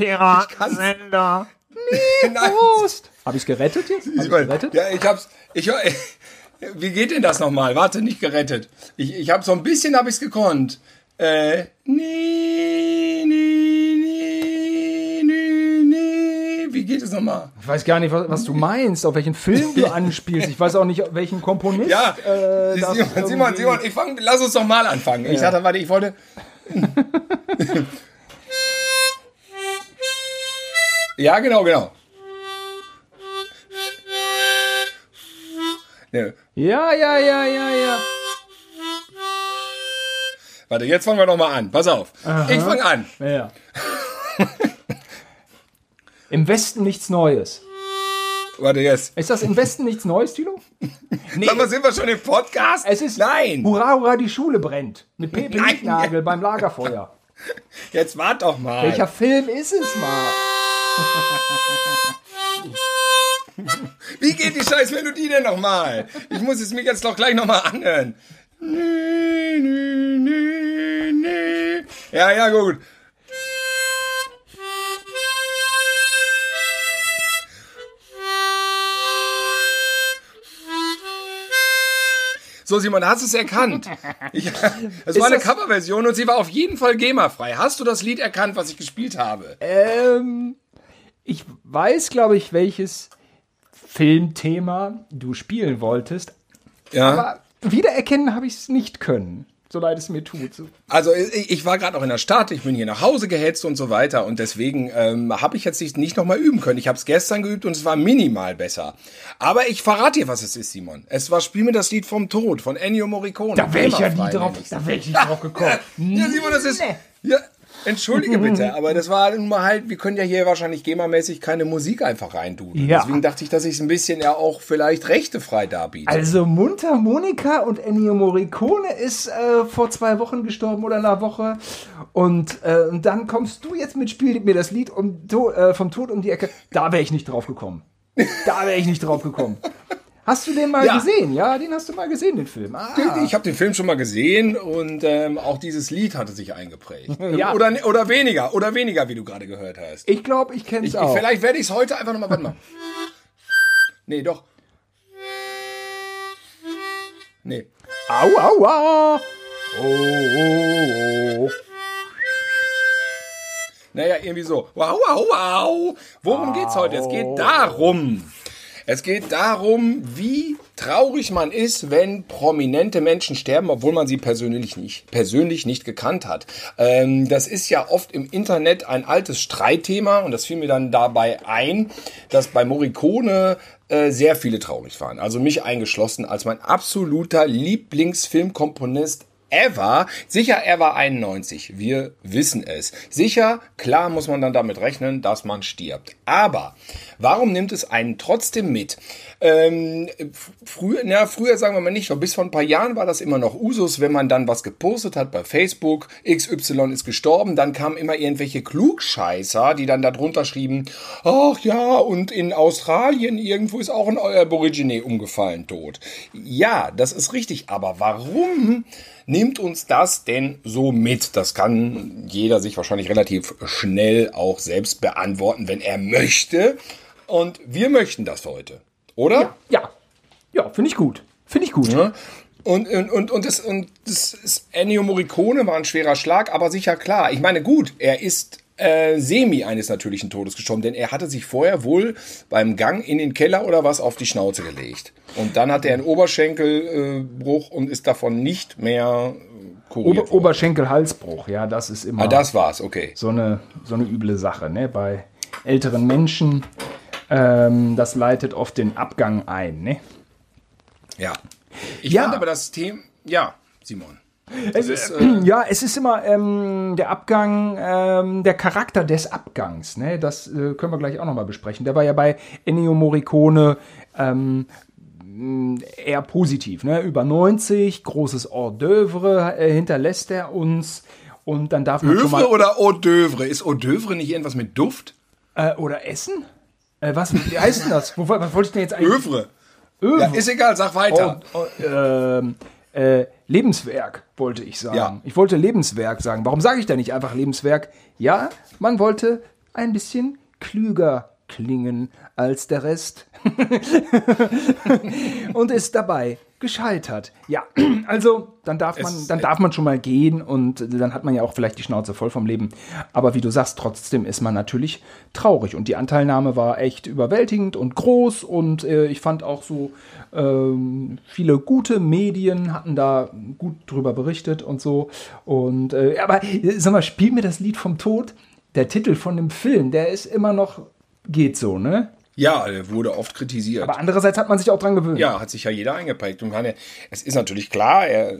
Piratensender. Prost! Habe ich es gerettet jetzt? Hab Ich gerettet? ja, ich hab's. Ich, wie geht denn das nochmal? Warte, nicht gerettet. Ich, ich habe so ein bisschen hab ich's gekonnt. Äh, nee, nee, nee, nee, nee. Wie geht es nochmal? Ich weiß gar nicht, was, was du meinst, auf welchen Film du anspielst. Ich weiß auch nicht, auf welchen Komponist. Ja, äh, Simon, Simon, Simon, ich fang, lass uns doch mal anfangen. Ich dachte, warte, ich wollte. ja, genau, genau. Ne, Ja, ja, ja, ja, ja. warte, jetzt fangen wir noch mal an. Pass auf. Ich fange an. ja, ja. Im Westen nichts Neues. Warte, jetzt. Ist das im Westen nichts Neues, Tilo? Nee, Sag mal, sind wir schon im Podcast? es ist. Nein. Hurra, hurra, die Schule brennt. Mit Pepe. Lichtnagel beim Lagerfeuer. Jetzt wart doch mal. Welcher Film ist es mal? Wie geht die scheiß Melodie denn nochmal? Ich muss es mir jetzt doch gleich nochmal anhören. Nee, nee, nee, nee. Ja, ja, gut. So, Simon, hast du es erkannt? Ich, es war eine das- Coverversion und sie war auf jeden Fall GEMA-frei. Hast du das Lied erkannt, was ich gespielt habe? Ähm, ich weiß, glaube ich, welches Filmthema du spielen wolltest, Ja. aber wiedererkennen habe ich es nicht können. So leid es mir tut. So. Also ich, ich war gerade noch in der Stadt, ich bin hier nach Hause gehetzt und so weiter und deswegen ähm, habe ich jetzt nicht, nicht nochmal üben können. Ich habe es gestern geübt und es war minimal besser. Aber ich verrate dir, was es ist, Simon. Es war Spiel mir das Lied vom Tod von Ennio Morricone. Da wäre ich ja nie drauf, da wäre ich nicht drauf gekommen. Ja, Simon, das ist... Ja, entschuldige bitte, aber das war nun mal halt, wir können ja hier wahrscheinlich GEMA-mäßig keine Musik einfach reindudeln. Ja. Deswegen dachte ich, dass ich es ein bisschen ja auch vielleicht rechtefrei darbiete. Also Mundharmonika und Ennio Morricone ist äh, vor zwei Wochen gestorben oder einer Woche. Und äh, dann kommst du jetzt mit Spiel mir das Lied um, to, äh, vom Tod um die Ecke. Da wäre ich nicht drauf gekommen. Da wäre ich nicht drauf gekommen. Hast du den mal Ja. gesehen? Ja, den hast du mal gesehen, den Film. Ah. Ich habe den Film schon mal gesehen und ähm, auch dieses Lied hatte sich eingeprägt. Ja. Oder, oder weniger, oder weniger, wie du gerade gehört hast. Ich glaube, ich kenne es Ich, ich, auch. vielleicht werde ich es heute einfach nochmal, warte mal. Nee, doch. Nee. Au, au, au. Oh, oh, oh. Naja, irgendwie so. Wow, wow, wow. Worum geht's heute? Es geht darum. Es geht darum, wie traurig man ist, wenn prominente Menschen sterben, obwohl man sie persönlich nicht, persönlich nicht gekannt hat. Ähm, das ist ja oft im Internet ein altes Streitthema und das fiel mir dann dabei ein, dass bei Morricone äh, sehr viele traurig waren. Also mich eingeschlossen als mein absoluter Lieblingsfilmkomponist ever. Sicher, er war 91. Wir wissen es. Sicher, klar muss man dann damit rechnen, dass man stirbt. Aber warum nimmt es einen trotzdem mit? Ähm, früher, na, früher sagen wir mal nicht, aber bis vor ein paar Jahren war das immer noch Usus, wenn man dann was gepostet hat bei Facebook, XY ist gestorben, dann kamen immer irgendwelche Klugscheißer, die dann darunter schrieben, ach ja, und in Australien irgendwo ist auch ein Aborigine umgefallen, tot. Ja, das ist richtig, aber warum nimmt uns das denn so mit? Das kann jeder sich wahrscheinlich relativ schnell auch selbst beantworten, wenn er möchte. Und wir möchten das heute, oder? Ja, ja, finde ich gut. Finde ich gut. Ne? Und, und, und, und, das, und das ist Ennio Morricone war ein schwerer Schlag, aber sicher klar. Ich meine, gut, er ist äh, semi eines natürlichen Todes gestorben, denn er hatte sich vorher wohl beim Gang in den Keller oder was auf die Schnauze gelegt. Und dann hat er einen Oberschenkelbruch äh, und ist davon nicht mehr äh, kuriert Ober. Oberschenkel-Halsbruch, ja, das ist immer Ah, das war's, okay. so, eine, so eine üble Sache, ne? Bei älteren Menschen, ähm, das leitet oft den Abgang ein, ne? Ja. Ich Ja. fand aber das Thema, ja, Simon. Es ist, äh, ja, es ist immer ähm, der Abgang, ähm, der Charakter des Abgangs. Ne? Das äh, können wir gleich auch nochmal besprechen. Der war ja bei Ennio Morricone ähm, mh, eher positiv. Ne? Über 90, großes Hors d'oeuvre äh, hinterlässt er uns. Und dann darf man. Övre oder Hors d'oeuvre? Ist Hors d'oeuvre nicht irgendwas mit Duft? Äh, oder Essen? Äh, was wie heißt denn das? Wo, was wollte ich denn jetzt eigentlich? Övre. Övre. Ja, ist egal, sag weiter. Oh, oh, äh, Lebenswerk wollte ich sagen. Ja. Ich wollte Lebenswerk sagen. Warum sage ich da nicht einfach Lebenswerk? Ja, man wollte ein bisschen klüger klingen als der Rest und ist dabei gescheitert. Ja, also dann darf man, dann darf man schon mal gehen und dann hat man ja auch vielleicht die Schnauze voll vom Leben. Aber wie du sagst, trotzdem ist man natürlich traurig und die Anteilnahme war echt überwältigend und groß und äh, ich fand auch so ähm, viele gute Medien hatten da gut drüber berichtet und so. Und äh, aber sag mal, spiel mir das Lied vom Tod. Der Titel von dem Film, der ist immer noch geht so, ne? Ja, wurde oft kritisiert. Aber andererseits hat man sich auch dran gewöhnt. Ja, hat sich ja jeder eingeprägt. Und meine, es ist natürlich klar, er,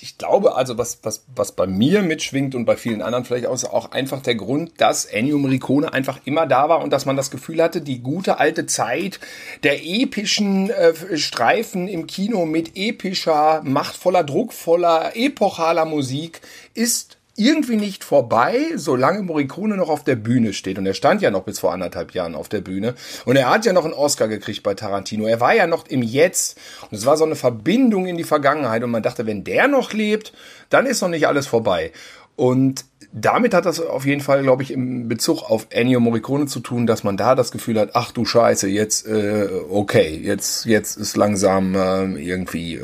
ich glaube also, was, was, was bei mir mitschwingt und bei vielen anderen vielleicht auch, ist auch einfach der Grund, dass Ennio Morricone einfach immer da war und dass man das Gefühl hatte, die gute alte Zeit der epischen äh, Streifen im Kino mit epischer, machtvoller, druckvoller, epochaler Musik ist irgendwie nicht vorbei, solange Morricone noch auf der Bühne steht. Und er stand ja noch bis vor anderthalb Jahren auf der Bühne. Und er hat ja noch einen Oscar gekriegt bei Tarantino. Er war ja noch im Jetzt. Und es war so eine Verbindung in die Vergangenheit. Und man dachte, wenn der noch lebt, dann ist noch nicht alles vorbei. Und damit hat das auf jeden Fall, glaube ich, im Bezug auf Ennio Morricone zu tun, dass man da das Gefühl hat, ach du Scheiße, jetzt, äh, okay, jetzt, jetzt ist langsam äh, irgendwie äh,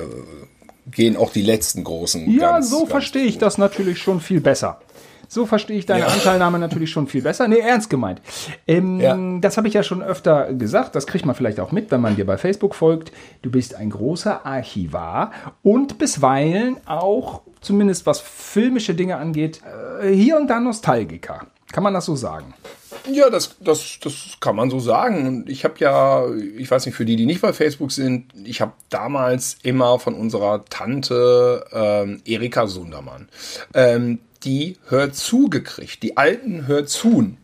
gehen auch die letzten großen. Ja, ganz, so verstehe ich das natürlich schon viel besser. So verstehe ich deine ja. Anteilnahme natürlich schon viel besser. Nee, ernst gemeint. Ähm, ja. Das habe ich ja schon öfter gesagt. Das kriegt man vielleicht auch mit, wenn man dir bei Facebook folgt. Du bist ein großer Archivar und bisweilen auch, zumindest was filmische Dinge angeht, äh, hier und da Nostalgiker. Kann man das so sagen? Ja, das, das, das kann man so sagen. Und ich habe ja, ich weiß nicht, für die, die nicht bei Facebook sind, ich habe damals immer von unserer Tante ähm, Erika Sundermann ähm, die Hör zu gekriegt, die alten Hör zu.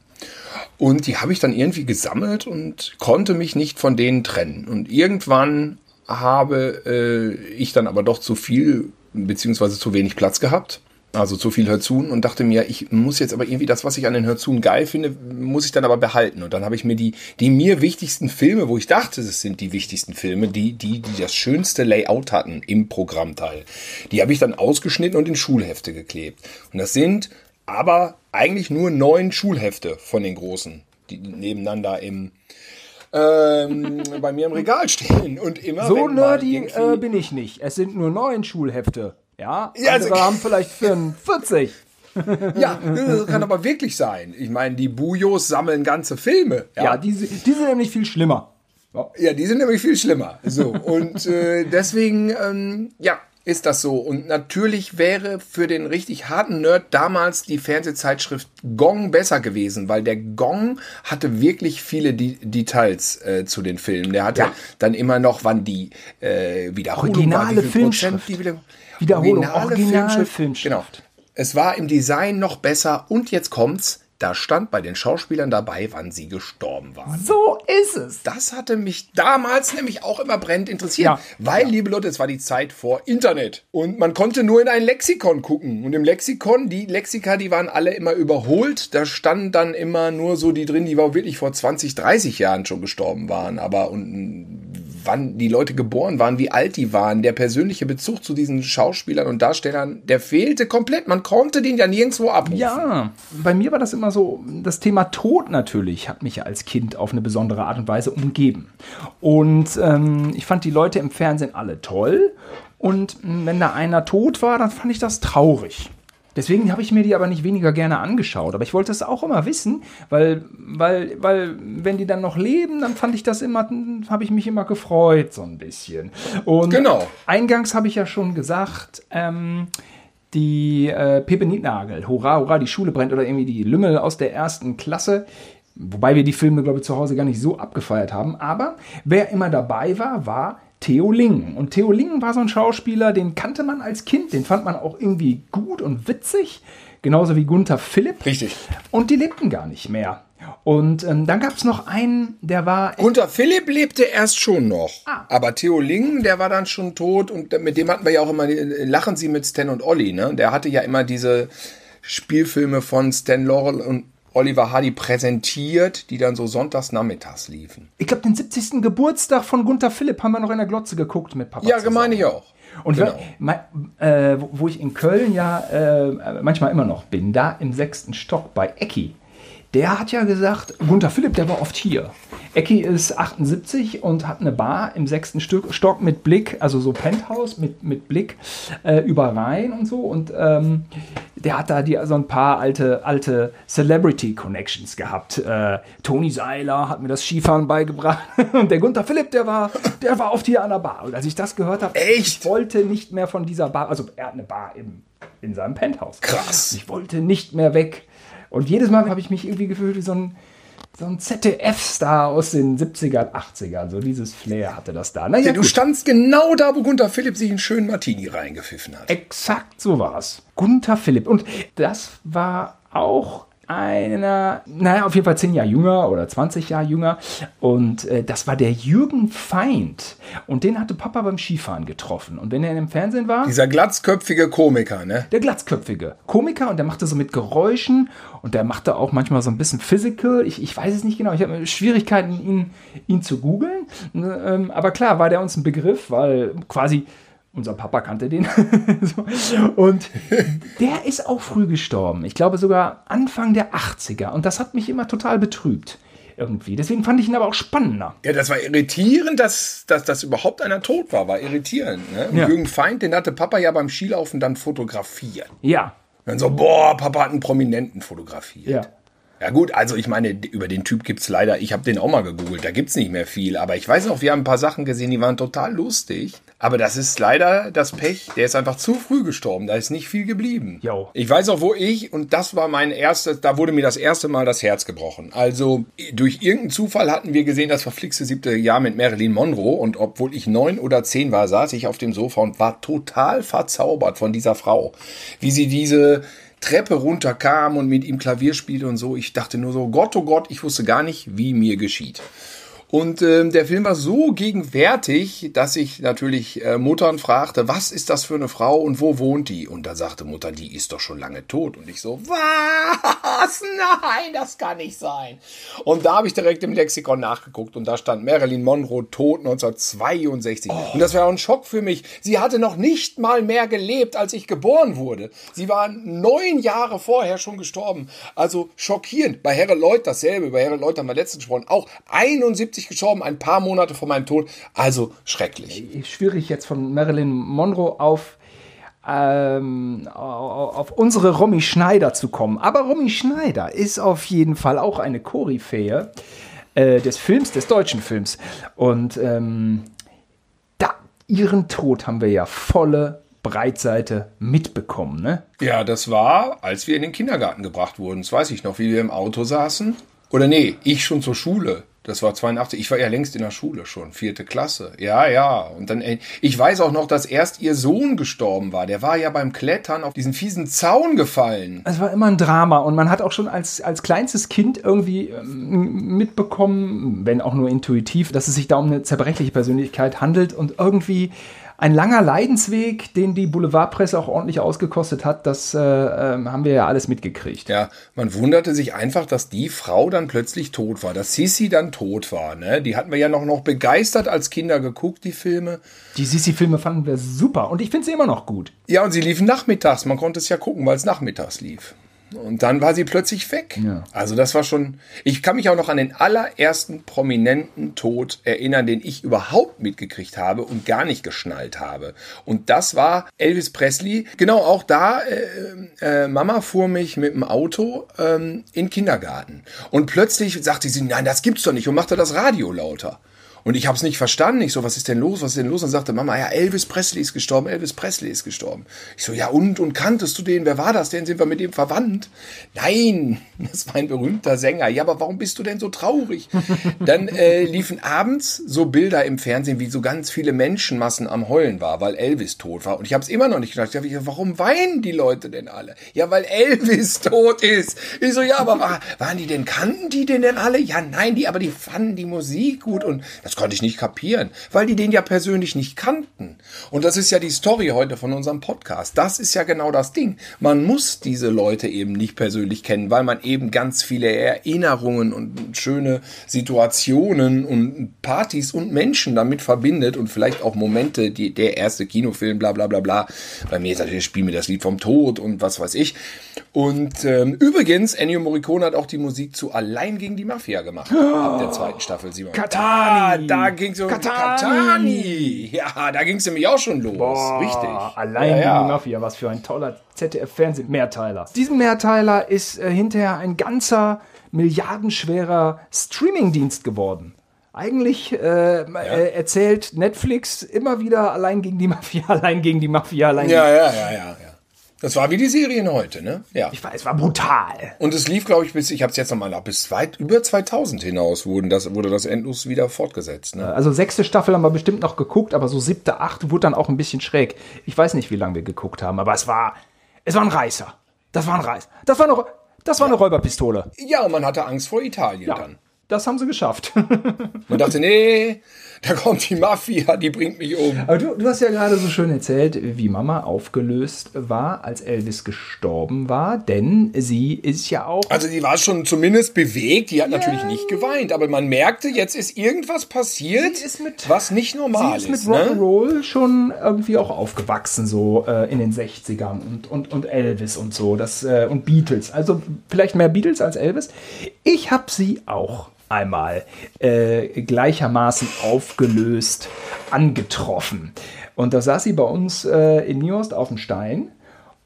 Und die habe ich dann irgendwie gesammelt und konnte mich nicht von denen trennen. Und irgendwann habe äh, ich dann aber doch zu viel beziehungsweise zu wenig Platz gehabt also zu viel Hörzun und dachte mir, ich muss jetzt aber irgendwie das, was ich an den Hörzun geil finde, muss ich dann aber behalten. Und dann habe ich mir die, die mir wichtigsten Filme, wo ich dachte, es sind die wichtigsten Filme, die, die, die das schönste Layout hatten im Programmteil, die habe ich dann ausgeschnitten und in Schulhefte geklebt. Und das sind aber eigentlich nur neun Schulhefte von den großen, die nebeneinander im, ähm, bei mir im Regal stehen. Und immer. So nerdy äh, bin ich nicht. Es sind nur neun Schulhefte. Ja, ja also, wir haben vielleicht 45. ja, das kann aber wirklich sein. Ich meine, die Bujos sammeln ganze Filme. Ja, ja die, die sind nämlich viel schlimmer. Ja, die sind nämlich viel schlimmer. So, und äh, deswegen, ähm, ja, ist das so. Und natürlich wäre für den richtig harten Nerd damals die Fernsehzeitschrift Gong besser gewesen, weil der Gong hatte wirklich viele D Details äh, zu den Filmen. Der hatte ja. dann immer noch, wann die äh, Wiederholung Originale war, Filmschrift. Die wieder Wiederholung, Original Filmschrift. Genau. Es war im Design noch besser und jetzt kommt's. Da stand bei den Schauspielern dabei, wann sie gestorben waren. So ist es. Das hatte mich damals nämlich auch immer brennend interessiert. Ja. Weil, ja. liebe Leute, es war die Zeit vor Internet. Und man konnte nur in ein Lexikon gucken. Und im Lexikon, die Lexika, die waren alle immer überholt. Da standen dann immer nur so die drin, die wirklich vor 20, 30 Jahren schon gestorben waren. Aber und wann die Leute geboren waren, wie alt die waren, der persönliche Bezug zu diesen Schauspielern und Darstellern, der fehlte komplett. Man konnte den ja nirgendwo abrufen. Ja, bei mir war das immer so, das Thema Tod natürlich hat mich ja als Kind auf eine besondere Art und Weise umgeben. Und ähm, ich fand die Leute im Fernsehen alle toll. Und wenn da einer tot war, dann fand ich das traurig. Deswegen habe ich mir die aber nicht weniger gerne angeschaut. Aber ich wollte es auch immer wissen, weil, weil, weil, wenn die dann noch leben, dann fand ich das immer, habe ich mich immer gefreut, so ein bisschen. Und genau. eingangs habe ich ja schon gesagt, ähm, die äh, Pepe Nietnagel, hurra, hurra, die Schule brennt oder irgendwie die Lümmel aus der ersten Klasse. Wobei wir die Filme, glaube ich, zu Hause gar nicht so abgefeiert haben. Aber wer immer dabei war, war Theo Lingen. Und Theo Lingen war so ein Schauspieler, den kannte man als Kind, den fand man auch irgendwie gut und witzig, genauso wie Gunther Philipp. Richtig. Und die lebten gar nicht mehr. Und ähm, dann gab es noch einen, der war. Gunther Philipp lebte erst schon noch. Ah. Aber Theo Lingen, der war dann schon tot und mit dem hatten wir ja auch immer, lachen Sie mit Stan und Olli, ne? Der hatte ja immer diese Spielfilme von Stan Laurel und Oliver Hardy präsentiert, die dann so sonntags nachmittags liefen. Ich glaube, den 70. Geburtstag von Gunther Philipp haben wir noch in der Glotze geguckt mit Papa. Ja, meine ich auch. Und genau. äh, wo ich in Köln ja äh, manchmal immer noch bin, da im sechsten Stock bei Ecki, der hat ja gesagt, Gunther Philipp, der war oft hier. Ecki ist 78 und hat eine Bar im sechsten Stück, Stock mit Blick, also so Penthouse mit, mit Blick äh, über Rhein und so. Und ähm, der hat da die, so ein paar alte, alte Celebrity-Connections gehabt. Äh, Toni Seiler hat mir das Skifahren beigebracht. und der Gunther Philipp, der war, der war oft hier an der Bar. Und als ich das gehört habe, ich wollte nicht mehr von dieser Bar, also er hat eine Bar im, in seinem Penthouse. Krass. Ich wollte nicht mehr weg. Und jedes Mal habe ich mich irgendwie gefühlt wie so ein, so ein ZDF-Star aus den 70er, 80ern. So dieses Flair hatte das da. Naja, ja, du gut. standst genau da, wo Gunther Philipp sich einen schönen Martini reingepfiffen hat. Exakt so war es. Gunther Philipp. Und das war auch einer, naja, auf jeden Fall zehn Jahre jünger oder 20 Jahre jünger. Und äh, das war der Jürgen Feind. Und den hatte Papa beim Skifahren getroffen. Und wenn er im Fernsehen war. Dieser glatzköpfige Komiker, ne? Der glatzköpfige Komiker. Und der machte so mit Geräuschen. Und der machte auch manchmal so ein bisschen physical. Ich, ich weiß es nicht genau. Ich habe Schwierigkeiten, ihn, ihn zu googeln. Ähm, aber klar, war der uns ein Begriff, weil quasi unser Papa kannte den. und der ist auch früh gestorben. Ich glaube sogar Anfang der 80er. Und das hat mich immer total betrübt. Irgendwie. Deswegen fand ich ihn aber auch spannender. Ja, das war irritierend, dass, dass, dass überhaupt einer tot war. War irritierend. Ne? Ja. Jürgen Feind, den hatte Papa ja beim Skilaufen dann fotografiert. Ja. dann so, boah, Papa hat einen Prominenten fotografiert. Ja. Ja gut, also ich meine, über den Typ gibt es leider, ich habe den auch mal gegoogelt, da gibt es nicht mehr viel. Aber ich weiß noch, wir haben ein paar Sachen gesehen, die waren total lustig. Aber das ist leider das Pech, der ist einfach zu früh gestorben, da ist nicht viel geblieben. Jo. Ich weiß auch, wo ich, und das war mein erstes, da wurde mir das erste Mal das Herz gebrochen. Also durch irgendeinen Zufall hatten wir gesehen, das verflixte siebte Jahr mit Marilyn Monroe. Und obwohl ich neun oder zehn war, saß ich auf dem Sofa und war total verzaubert von dieser Frau. Wie sie diese Treppe runterkam und mit ihm Klavier spielte und so. Ich dachte nur so, Gott, oh Gott, ich wusste gar nicht, wie mir geschieht. Und ähm, der Film war so gegenwärtig, dass ich natürlich äh, Muttern fragte, was ist das für eine Frau und wo wohnt die? Und da sagte Mutter, die ist doch schon lange tot. Und ich so, was? Nein, das kann nicht sein. Und da habe ich direkt im Lexikon nachgeguckt und da stand Marilyn Monroe tot 1962. Oh. Und das war ein Schock für mich. Sie hatte noch nicht mal mehr gelebt, als ich geboren wurde. Sie war neun Jahre vorher schon gestorben. Also schockierend. Bei Herre Lloyd dasselbe. Bei Herre Lloyd haben wir letztens gesprochen. Auch 71 1970 gestorben, ein paar Monate vor meinem Tod. Also schrecklich. Schwierig jetzt von Marilyn Monroe auf ähm, auf unsere Romy Schneider zu kommen. Aber Romy Schneider ist auf jeden Fall auch eine Koryphäe äh, des Films, des deutschen Films. Und ähm, da, ihren Tod haben wir ja volle Breitseite mitbekommen, ne? Ja, das war, als wir in den Kindergarten gebracht wurden. Das weiß ich noch, wie wir im Auto saßen. Oder nee, ich schon zur Schule. Das war 82. Ich war ja längst in der Schule schon, vierte Klasse. Ja, ja. Und dann, ich weiß auch noch, dass erst ihr Sohn gestorben war. Der war ja beim Klettern auf diesen fiesen Zaun gefallen. Es war immer ein Drama und man hat auch schon als, als kleinstes Kind irgendwie ähm, mitbekommen, wenn auch nur intuitiv, dass es sich da um eine zerbrechliche Persönlichkeit handelt und irgendwie ein langer Leidensweg, den die Boulevardpresse auch ordentlich ausgekostet hat, das äh, äh, haben wir ja alles mitgekriegt. Ja, man wunderte sich einfach, dass die Frau dann plötzlich tot war, dass Sissi dann tot war. Ne? Die hatten wir ja noch, noch begeistert als Kinder geguckt, die Filme. Die Sissi-Filme fanden wir super und ich finde sie immer noch gut. Ja, und sie liefen nachmittags. Man konnte es ja gucken, weil es nachmittags lief. Und dann war sie plötzlich weg. Ja. Also das war schon. Ich kann mich auch noch an den allerersten prominenten Tod erinnern, den ich überhaupt mitgekriegt habe und gar nicht geschnallt habe. Und das war Elvis Presley. Genau auch da. Äh, äh, Mama fuhr mich mit dem Auto ähm, in den Kindergarten und plötzlich sagte sie, nein, das gibt's doch nicht und machte das Radio lauter. Und ich habe es nicht verstanden. Ich so, was ist denn los? Was ist denn los? Und sagte Mama, ja, Elvis Presley ist gestorben. Elvis Presley ist gestorben. Ich so, ja und? Und kanntest du den? Wer war das denn? Sind wir mit ihm verwandt? Nein, das war ein berühmter Sänger. Ja, aber warum bist du denn so traurig? Dann äh, liefen abends so Bilder im Fernsehen, wie so ganz viele Menschenmassen am Heulen war, weil Elvis tot war. Und ich habe es immer noch nicht gedacht. Ich warum weinen die Leute denn alle? Ja, weil Elvis tot ist. Ich so, ja, aber war, waren die denn, kannten die den denn alle? Ja, nein, die, aber die fanden die Musik gut und das konnte ich nicht kapieren, weil die den ja persönlich nicht kannten. Und das ist ja die Story heute von unserem Podcast. Das ist ja genau das Ding. Man muss diese Leute eben nicht persönlich kennen, weil man eben ganz viele Erinnerungen und schöne Situationen und Partys und Menschen damit verbindet und vielleicht auch Momente, die der erste Kinofilm, bla bla bla bla. Bei mir ist natürlich Spiel mir das Lied vom Tod und was weiß ich. Und ähm, übrigens, Ennio Morricone hat auch die Musik zu Allein gegen die Mafia gemacht. Oh, ab der zweiten Staffel, Simon. Katani. Da, ging es um Katani. Katani. Ja, da ging es nämlich auch schon los. Boah, Richtig. Allein ja, gegen ja. die Mafia, was für ein toller ZDF-Fernseh-Mehrteiler. Diesen Mehrteiler ist äh, hinterher ein ganzer milliardenschwerer Streamingdienst geworden. Eigentlich äh, äh, erzählt Netflix immer wieder allein gegen die Mafia, allein gegen die Mafia, allein Ja, ja, ja, ja, ja. Das war wie die Serien heute, ne? Ja. Ich weiß, es war brutal. Und es lief, glaube ich, bis, ich habe es jetzt nochmal nach, bis weit über 2000 hinaus wurden das, wurde das endlos wieder fortgesetzt. Ne? Also sechste Staffel haben wir bestimmt noch geguckt, aber so siebte, achte wurde dann auch ein bisschen schräg. Ich weiß nicht, wie lange wir geguckt haben, aber es war, es war ein Reißer. Das war ein Reiß. Das war eine, das war eine Räuberpistole. Ja, und man hatte Angst vor Italien dann. Das haben sie geschafft. Man dachte, nee, da kommt die Mafia, die bringt mich um. Aber du, du hast ja gerade so schön erzählt, wie Mama aufgelöst war, als Elvis gestorben war, denn sie ist ja auch. Also die war schon zumindest bewegt, die hat natürlich nicht geweint, aber man merkte, jetzt ist irgendwas passiert, Sie ist mit- was nicht normal Sie ist ist. mit ne? Rock'n'Roll schon irgendwie auch aufgewachsen, so äh, in den 60ern und, und, und Elvis und so das, äh, und Beatles. Also vielleicht mehr Beatles als Elvis. Ich habe sie auch einmal äh, gleichermaßen aufgelöst angetroffen. Und da saß sie bei uns äh, in Niost auf dem Stein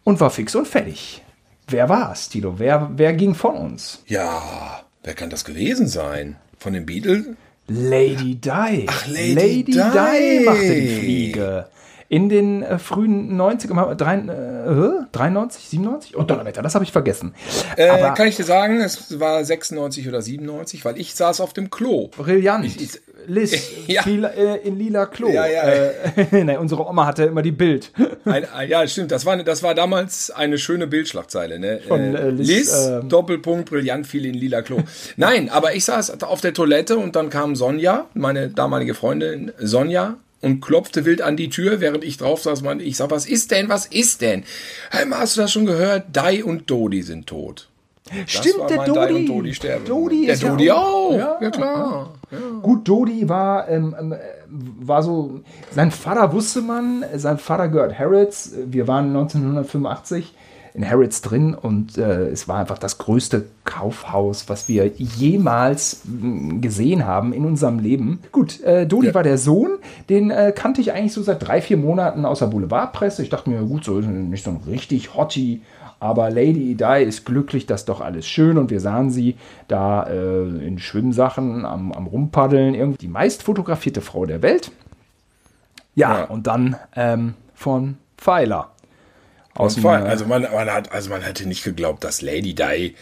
und war fix und fertig. Wer war's, Tilo? Wer, wer ging von uns? Ja, wer kann das gewesen sein? Von den Beatles? Lady Di. Ach, Lady Di. machte die Fliege. In den äh, frühen 90er, drei, äh, 93, 97? Und Donnerwetter, das habe ich vergessen. Äh, kann ich dir sagen, es war 96 oder 97, weil ich saß auf dem Klo. brillant. Ich- ich- Liz, Ja. lila, äh, in lila Klo. Ja, ja. Äh, nein, unsere Oma hatte immer die Bild. Ein, ja, stimmt. Das war, das war damals eine schöne Bildschlagzeile. Ne? Von, äh, Liz, ähm, Doppelpunkt, brillant, fiel in lila Klo. Nein, aber ich saß auf der Toilette und dann kam Sonja, meine damalige Freundin Sonja, und klopfte wild an die Tür, während ich drauf saß. meinte Ich sag, was ist denn, was ist denn? Hey, hast du das schon gehört? Dai und Dodi sind tot. Stimmt, war der Dai Dodi. und Dodi sterben. Dodi der ist ja Dodi auch- auch. Ja, Ja, klar. Gut, Dodi war, ähm, ähm, war so, sein Vater wusste man, sein Vater gehört Harrods. Wir waren 1985 in Harrods drin und äh, es war einfach das größte Kaufhaus, was wir jemals mh, gesehen haben in unserem Leben. Gut, äh, Dodi Ja. war der Sohn, den äh, kannte ich eigentlich so seit drei, vier Monaten aus der Boulevardpresse. Ich dachte mir, gut, so ist nicht so ein richtig Hottie. Aber Lady Di ist glücklich, das ist doch alles schön und wir sahen sie da äh, in Schwimmsachen am, am Rumpaddeln. Irgendwie die meist fotografierte Frau der Welt. Ja, Ja. und dann ähm, von Pfeiler. Aus dem, Also man, man hat, also man hätte nicht geglaubt, dass Lady Di,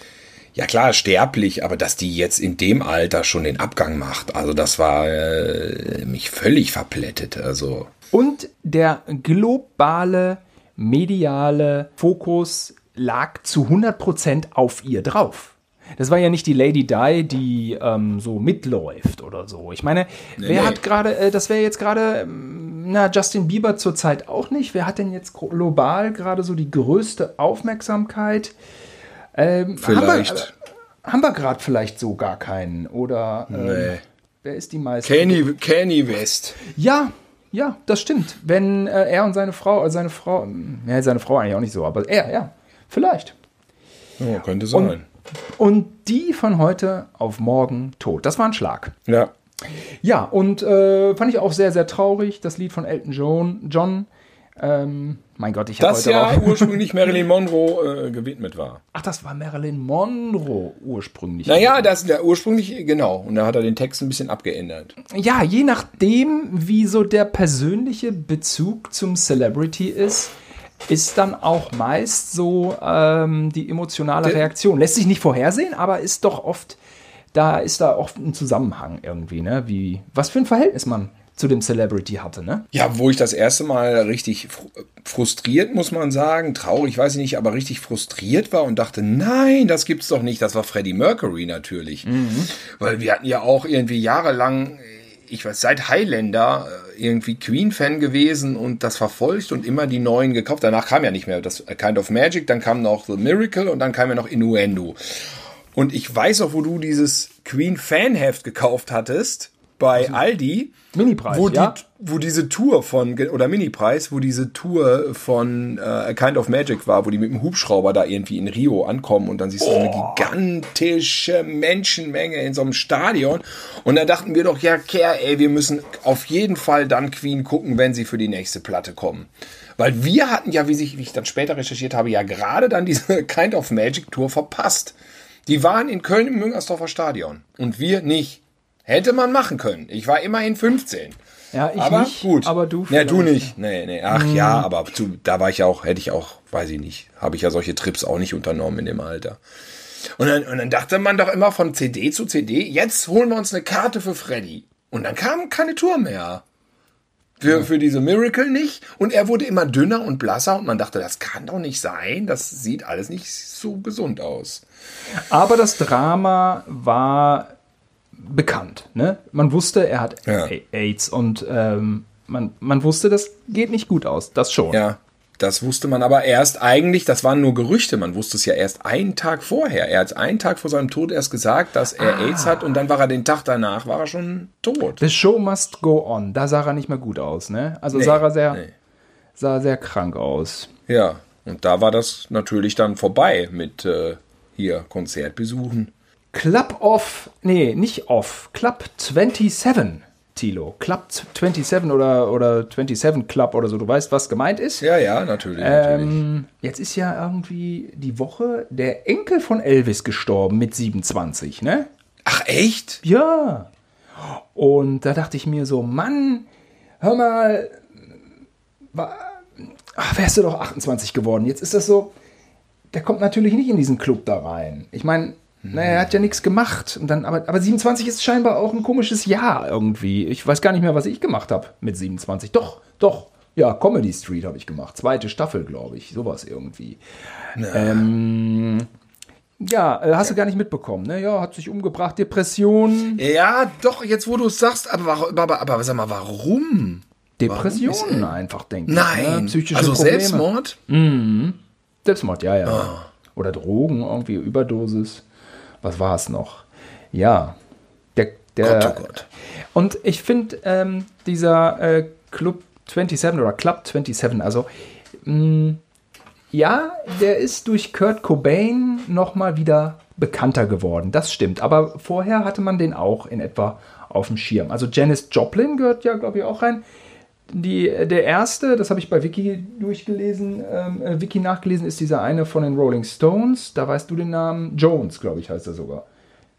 ja klar, sterblich, aber dass die jetzt in dem Alter schon den Abgang macht. Also das war äh, mich völlig verplättet. Also Und der globale mediale Fokus lag zu 100% auf ihr drauf. Das war ja nicht die Lady Di, die ähm, so mitläuft oder so. Ich meine, wer nee. hat gerade, äh, das wäre jetzt gerade, ähm, na, Justin Bieber zurzeit auch nicht. Wer hat denn jetzt global gerade so die größte Aufmerksamkeit? Ähm, Vielleicht. Haben wir, haben wir gerade vielleicht so gar keinen? Oder ähm, Nee. wer ist die meiste? Kanye, Kanye West. Ja, ja, das stimmt. Wenn äh, er und seine Frau, äh, seine Frau, ja, seine Frau eigentlich auch nicht so, aber er, ja, vielleicht. Ja, könnte sein. Und die von heute auf morgen tot. Das war ein Schlag. ja. Ja, und äh, fand ich auch sehr, sehr traurig, das Lied von Elton John. John ähm, mein Gott, ich habe Das heute ja auch. ursprünglich Marilyn Monroe äh, gewidmet war. Ach, das war Marilyn Monroe ursprünglich. Naja, das der ursprünglich, genau. Und da hat er den Text ein bisschen abgeändert. Ja, je nachdem, wie so der persönliche Bezug zum Celebrity ist, ist dann auch meist so ähm, die emotionale Der- Reaktion. Lässt sich nicht vorhersehen, aber ist doch oft, da ist da oft ein Zusammenhang irgendwie, ne? Wie, was für ein Verhältnis man zu dem Celebrity hatte, ne? Ja, wo ich das erste Mal richtig fr- frustriert, muss man sagen, traurig, weiß ich nicht, aber richtig frustriert war und dachte, nein, das gibt's doch nicht. Das war Freddie Mercury natürlich. Weil wir hatten ja auch irgendwie jahrelang ich weiß, seit Highlander äh, irgendwie Queen-Fan gewesen und das verfolgt und immer die neuen gekauft. Danach kam ja nicht mehr das Kind of Magic, dann kam noch The Miracle und dann kam ja noch Innuendo. Und ich weiß auch, wo du dieses Queen-Fan-Heft gekauft hattest bei also, Aldi. Mini-Preis, wo, ja? die, wo diese Tour von, oder Mini-Preis, wo diese Tour von äh, Kind of Magic war, wo die mit dem Hubschrauber da irgendwie in Rio ankommen und dann siehst du oh. so eine oh. gigantische Menschenmenge in so einem Stadion. Und da dachten wir doch, ja, Kerr, ey, wir müssen auf jeden Fall dann Queen gucken, wenn sie für die nächste Platte kommen. Weil wir hatten ja, wie, sich, wie ich dann später recherchiert habe, ja gerade dann diese Kind of Magic Tour verpasst. Die waren in Köln im Müngersdorfer Stadion und wir nicht. Hätte man machen können. Ich war immerhin 15. Ja, ich aber nicht, gut. aber du Ja, du nicht. Nee, nee. Ach hm. ja, aber zu, da war ich auch, hätte ich auch, weiß ich nicht, habe ich ja solche Trips auch nicht unternommen in dem Alter. Und dann, und dann dachte man doch immer von CD zu CD, jetzt holen wir uns eine Karte für Freddy. Und dann kam keine Tour mehr. Für, für diese Miracle nicht. Und er wurde immer dünner und blasser und man dachte, das kann doch nicht sein. Das sieht alles nicht so gesund aus. Aber das Drama war bekannt. Ne? Man wusste, er hat ja. AIDS und ähm, man, man wusste, das geht nicht gut aus. Das schon. Ja, das wusste man aber erst eigentlich, das waren nur Gerüchte, man wusste es ja erst einen Tag vorher. Er hat einen Tag vor seinem Tod erst gesagt, dass er ah. AIDS hat und dann war er den Tag danach, war er schon tot. The show must go on. Da sah er nicht mehr gut aus, ne? Also nee, sah er sehr, nee. sah sehr krank aus. Ja, und da war das natürlich dann vorbei mit äh, hier Konzertbesuchen. Club of, nee, nicht of, Club 27, Tilo. Club 27 oder, oder 27 Club oder so, du weißt, was gemeint ist? Ja, ja, natürlich. Ähm, natürlich. Jetzt ist ja irgendwie die Woche der Enkel von Elvis gestorben mit 27, ne? Ach, echt? Ja. Und da dachte ich mir so, Mann, hör mal, ach, wärst du doch 28 geworden. Jetzt ist das so, der kommt natürlich nicht in diesen Club da rein. Ich meine, naja, er hat ja nichts gemacht. Und dann, aber, aber 27 ist scheinbar auch ein komisches Jahr irgendwie. Ich weiß gar nicht mehr, was ich gemacht habe mit 27. Doch, doch. Ja, Comedy Street habe ich gemacht. Zweite Staffel, glaube ich. Sowas irgendwie. Ähm, ja, äh, hast du gar nicht mitbekommen, ne? Ja, hat sich umgebracht, Depression. Ja, doch, jetzt wo du es sagst, aber, aber, aber, sag mal, warum? Depressionen warum einfach, denke ich. Ne? Nein, ne? psychische also Probleme. Selbstmord? Mhm. Selbstmord, ja, ja. Oh. Oder Drogen, irgendwie Überdosis was war es noch? Ja, der, der Gott, oh Gott. Und ich finde, ähm, dieser äh, Club 27 oder Club 27, also mh, mm, ja, der ist durch Kurt Cobain nochmal wieder bekannter geworden. Das stimmt. Aber vorher hatte man den auch in etwa auf dem Schirm. Also Janis Joplin gehört ja, glaube ich, auch rein. Die, der erste, das habe ich bei Wiki durchgelesen, ähm, äh, Wiki nachgelesen, ist dieser eine von den Rolling Stones. Da weißt du den Namen? Jones, glaube ich, heißt er sogar.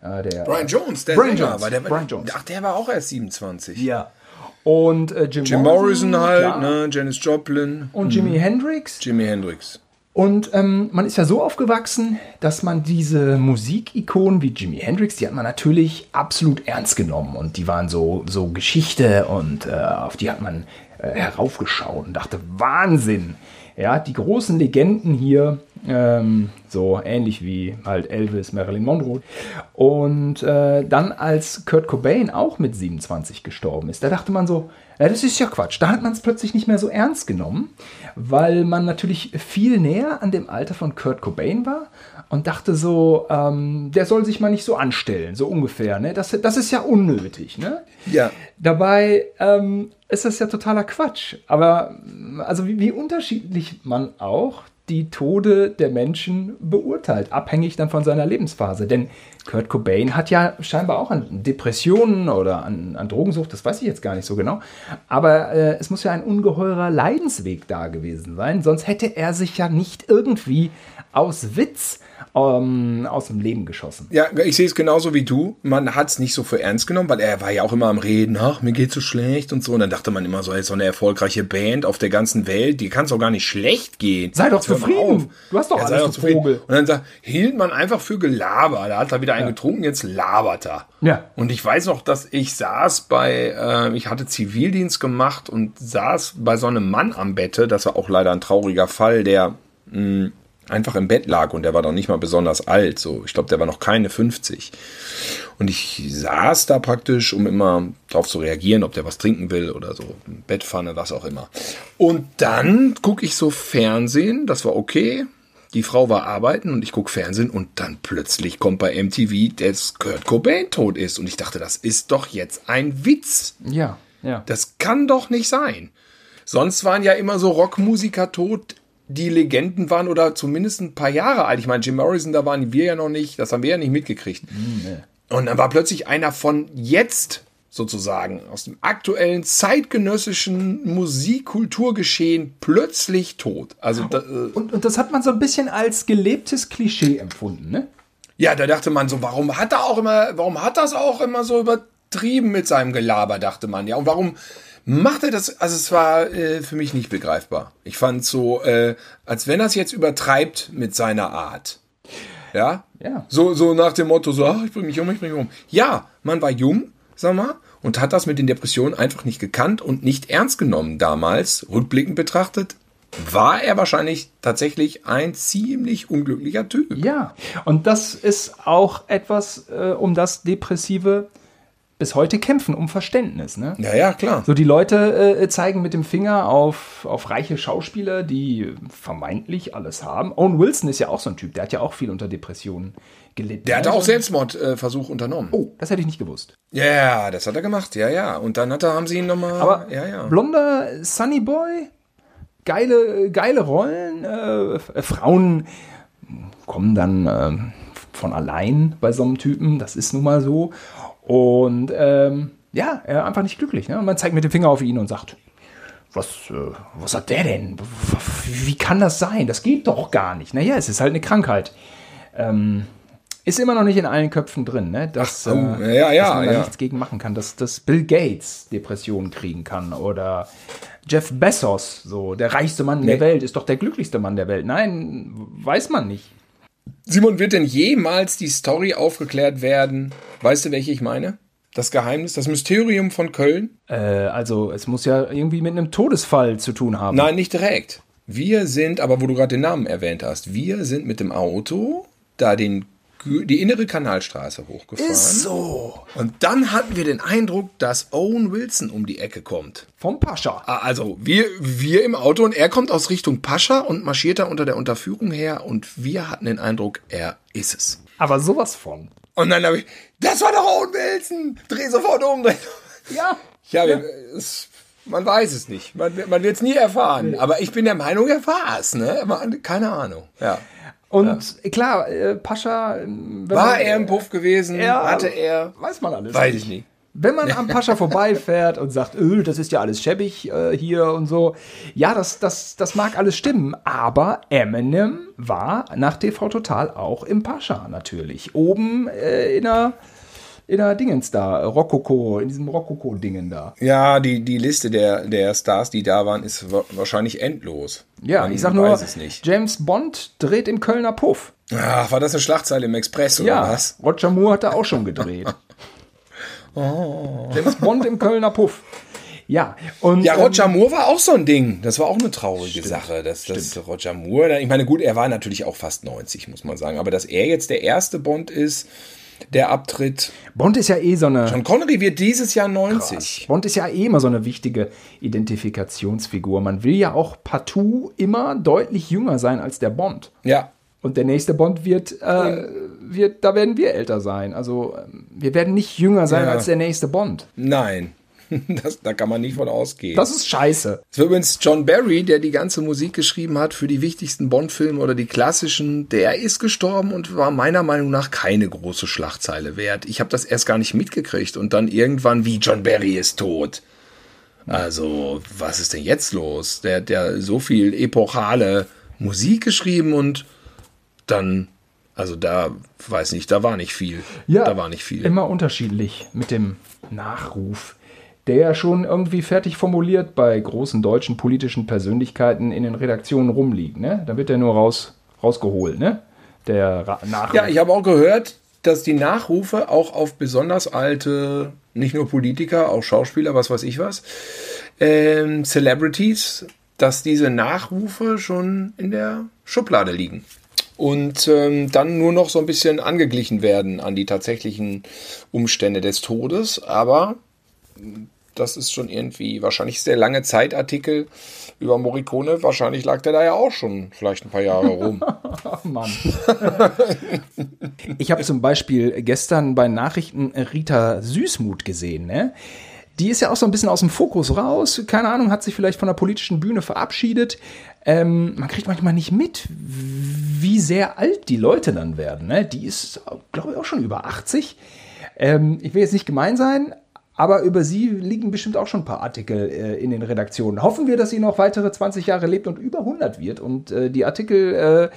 Äh, der, Brian Jones, der Brian Jones, war der, Brian Jones. Ach, der war auch erst 27. Ja. Und äh, Jim, Jim Morrison, Morrison halt, ne, Janis Joplin. Und Jimi mhm. Hendrix. Jimi Hendrix. Und ähm, man ist ja so aufgewachsen, dass man diese Musikikonen wie Jimi Hendrix, die hat man natürlich absolut ernst genommen. Und die waren so, so Geschichte und äh, auf die hat man äh, heraufgeschaut und dachte, Wahnsinn! Ja, die großen Legenden hier, ähm, so ähnlich wie halt Elvis, Marilyn Monroe. Und äh, dann, als Kurt Cobain auch mit 27 gestorben ist, da dachte man so, ja, das ist ja Quatsch. Da hat man es plötzlich nicht mehr so ernst genommen, weil man natürlich viel näher an dem Alter von Kurt Cobain war und dachte so, ähm, der soll sich mal nicht so anstellen, so ungefähr. Ne? Das, das ist ja unnötig. Ne? Ja. Dabei ähm, ist das ja totaler Quatsch. Aber also wie, wie unterschiedlich man auch die Tode der Menschen beurteilt, abhängig dann von seiner Lebensphase. Denn Kurt Cobain hat ja scheinbar auch an Depressionen oder an, an Drogensucht, das weiß ich jetzt gar nicht so genau. Aber äh, es muss ja ein ungeheurer Leidensweg da gewesen sein, sonst hätte er sich ja nicht irgendwie aus Witz ähm, aus dem Leben geschossen. Ja, ich sehe es genauso wie du. Man hat es nicht so für ernst genommen, weil er war ja auch immer am Reden, ach, mir geht so schlecht und so. Und dann dachte man immer so, ist so eine erfolgreiche Band auf der ganzen Welt, die kann es doch gar nicht schlecht gehen. Sei doch zufrieden. Du hast doch ja, alles, du Vogel. Und dann sagt, hielt man einfach für Gelaber. Da hat er wieder einen ja. getrunken, jetzt labert er. Ja. Und ich weiß noch, dass ich saß bei, äh, ich hatte Zivildienst gemacht und saß bei so einem Mann am Bette. Das war auch leider ein trauriger Fall, der mh, hm, einfach im Bett lag und der war doch nicht mal besonders alt. So, ich glaube, der war noch keine 50. Und ich saß da praktisch, um immer darauf zu reagieren, ob der was trinken will oder so. Bettpfanne, was auch immer. Und dann gucke ich so Fernsehen, das war okay. Die Frau war arbeiten und ich gucke Fernsehen und dann plötzlich kommt bei MTV, dass Kurt Cobain tot ist. Und ich dachte, das ist doch jetzt ein Witz. Ja, ja. Das kann doch nicht sein. Sonst waren ja immer so Rockmusiker tot, die Legenden waren oder zumindest ein paar Jahre alt. Ich meine, Jim Morrison, da waren wir ja noch nicht, das haben wir ja nicht mitgekriegt. Und dann war plötzlich einer von jetzt sozusagen aus dem aktuellen zeitgenössischen Musikkulturgeschehen plötzlich tot. Also da, äh, Und, und das hat man so ein bisschen als gelebtes Klischee empfunden, ne? ja, da dachte man so, warum hat er auch immer, warum hat das auch immer so übertrieben mit seinem Gelaber, dachte man ja. Und warum macht er das? Also es war äh, für mich nicht begreifbar. Ich fand so, äh, als wenn er es jetzt übertreibt mit seiner Art. Ja? Ja. So, so nach dem Motto, so, ach, ich bring mich um, ich bring mich um. Ja, man war jung, sag mal, und hat das mit den Depressionen einfach nicht gekannt und nicht ernst genommen damals. Rückblickend betrachtet, war er wahrscheinlich tatsächlich ein ziemlich unglücklicher Typ. Ja, und das ist auch etwas, äh, um das Depressive bis heute kämpfen, um Verständnis. Ne? Ja, ja, klar. So, die Leute äh, zeigen mit dem Finger auf, auf reiche Schauspieler, die vermeintlich alles haben. Owen Wilson ist ja auch so ein Typ, der hat ja auch viel unter Depressionen gelitten. Der hatte ne? auch Selbstmordversuch unternommen. Oh, das hätte ich nicht gewusst. Ja, das hat er gemacht, ja, ja. Und dann hat er, haben sie ihn nochmal. Aber ja, ja. blonder Sunny Boy, geile, geile Rollen. Äh, F- Frauen kommen dann äh, von allein bei so einem Typen, das ist nun mal so. Und ähm, ja, er einfach nicht glücklich. Ne? Und man zeigt mit dem Finger auf ihn und sagt, was, äh, was hat der denn? Wie kann das sein? Das geht doch gar nicht. Naja, es ist halt eine Krankheit. Ähm, ist immer noch nicht in allen Köpfen drin, ne? dass, Ach, oh, äh, ja, ja, dass man da ja. nichts gegen machen kann, dass, dass Bill Gates Depressionen kriegen kann oder Jeff Bezos, so der reichste Mann der Nee. Welt, ist doch der glücklichste Mann der Welt. Nein, weiß man nicht. Simon, wird denn jemals die Story aufgeklärt werden? Weißt du, welche ich meine? Das Geheimnis, das Mysterium von Köln? Äh, also es muss ja irgendwie mit einem Todesfall zu tun haben. Nein, nicht direkt. Wir sind, aber wo du gerade den Namen erwähnt hast, wir sind mit dem Auto da den, die innere Kanalstraße hochgefahren. so. Und dann hatten wir den Eindruck, dass Owen Wilson um die Ecke kommt. Vom Pascha. Ah, Also wir, wir im Auto und er kommt aus Richtung Pascha und marschiert da unter der Unterführung her und wir hatten den Eindruck, er ist es. Aber sowas von. Und dann habe ich, das war doch Owen Wilson! Dreh sofort um! Ja. Ja, wir, es, man weiß es nicht. Man, man wird es nie erfahren. Aber ich bin der Meinung, er war es. Ne? Keine Ahnung. Ja. Und klar, äh, Pascha. äh, War man- er im Puff gewesen? Ja, Hatte er? Weiß man alles. Weiß ich nicht. Wenn man am Pascha vorbeifährt und sagt, öh, das ist ja alles schäbig äh, hier und so, ja, das, das, das mag alles stimmen, aber Eminem war nach TV Total auch im Pascha natürlich. Oben äh, in der, in der Dingens da, Rokoko, in diesem Rokoko-Dingen da. Ja, die, die Liste der, der Stars, die da waren, ist wa- wahrscheinlich endlos. Ja, Man ich sag nur. James Bond dreht im Kölner Puff. Ach, war das eine Schlagzeile im Express oder Ja, was? Roger Moore hat da auch schon gedreht. Oh. James Bond im Kölner Puff. Ja, und Ja, ähm, Roger Moore war auch so ein Ding. Das war auch eine traurige Sache. Dass, dass Roger Moore, ich meine, gut, er war natürlich auch fast 90, muss man sagen. Aber dass er jetzt der erste Bond ist, der abtritt. Bond ist ja eh so eine. John Connery wird dieses Jahr 90. Bond ist ja eh immer so eine wichtige Identifikationsfigur. Man will ja auch partout immer deutlich jünger sein als der Bond. Ja. Und der nächste Bond wird, äh, wird da werden wir älter sein. Also ähm, wir werden nicht jünger sein Ja. als der nächste Bond. Nein. Das, da kann man nicht von ausgehen. Das ist scheiße. Es war übrigens John Barry, der die ganze Musik geschrieben hat für die wichtigsten Bond-Filme oder die klassischen. Der ist gestorben und war meiner Meinung nach keine große Schlagzeile wert. Ich habe das erst gar nicht mitgekriegt und dann irgendwann wie John Barry ist tot. Also, was ist denn jetzt los? Der hat ja so viel epochale Musik geschrieben und dann, also da, weiß nicht, da war nicht viel. da war nicht viel. Immer unterschiedlich mit dem Nachruf. Der ja schon irgendwie fertig formuliert bei großen deutschen politischen Persönlichkeiten in den Redaktionen rumliegt. Ne? Da wird der nur raus, rausgeholt, ne? Der Ra Nachruf. Ja, ich habe auch gehört, dass die Nachrufe auch auf besonders alte, nicht nur Politiker, auch Schauspieler, was weiß ich was, ähm, Celebrities, dass diese Nachrufe schon in der Schublade liegen. und ähm, dann nur noch so ein bisschen angeglichen werden an die tatsächlichen Umstände des Todes. Aber das ist schon irgendwie, wahrscheinlich der lange Zeitartikel über Morricone, wahrscheinlich lag der da ja auch schon vielleicht ein paar Jahre rum. Ach Mann. ich habe zum Beispiel gestern bei Nachrichten Rita Süßmuth gesehen, ne? Die ist ja auch so ein bisschen aus dem Fokus raus. Keine Ahnung, hat sich vielleicht von der politischen Bühne verabschiedet. Ähm, man kriegt manchmal nicht mit, wie sehr alt die Leute dann werden. Ne? Die ist, glaube ich, auch schon über 80. Ähm, ich will jetzt nicht gemein sein, aber über sie liegen bestimmt auch schon ein paar Artikel äh, in den Redaktionen. Hoffen wir, dass sie noch weitere 20 Jahre lebt und über 100 wird und äh, die Artikel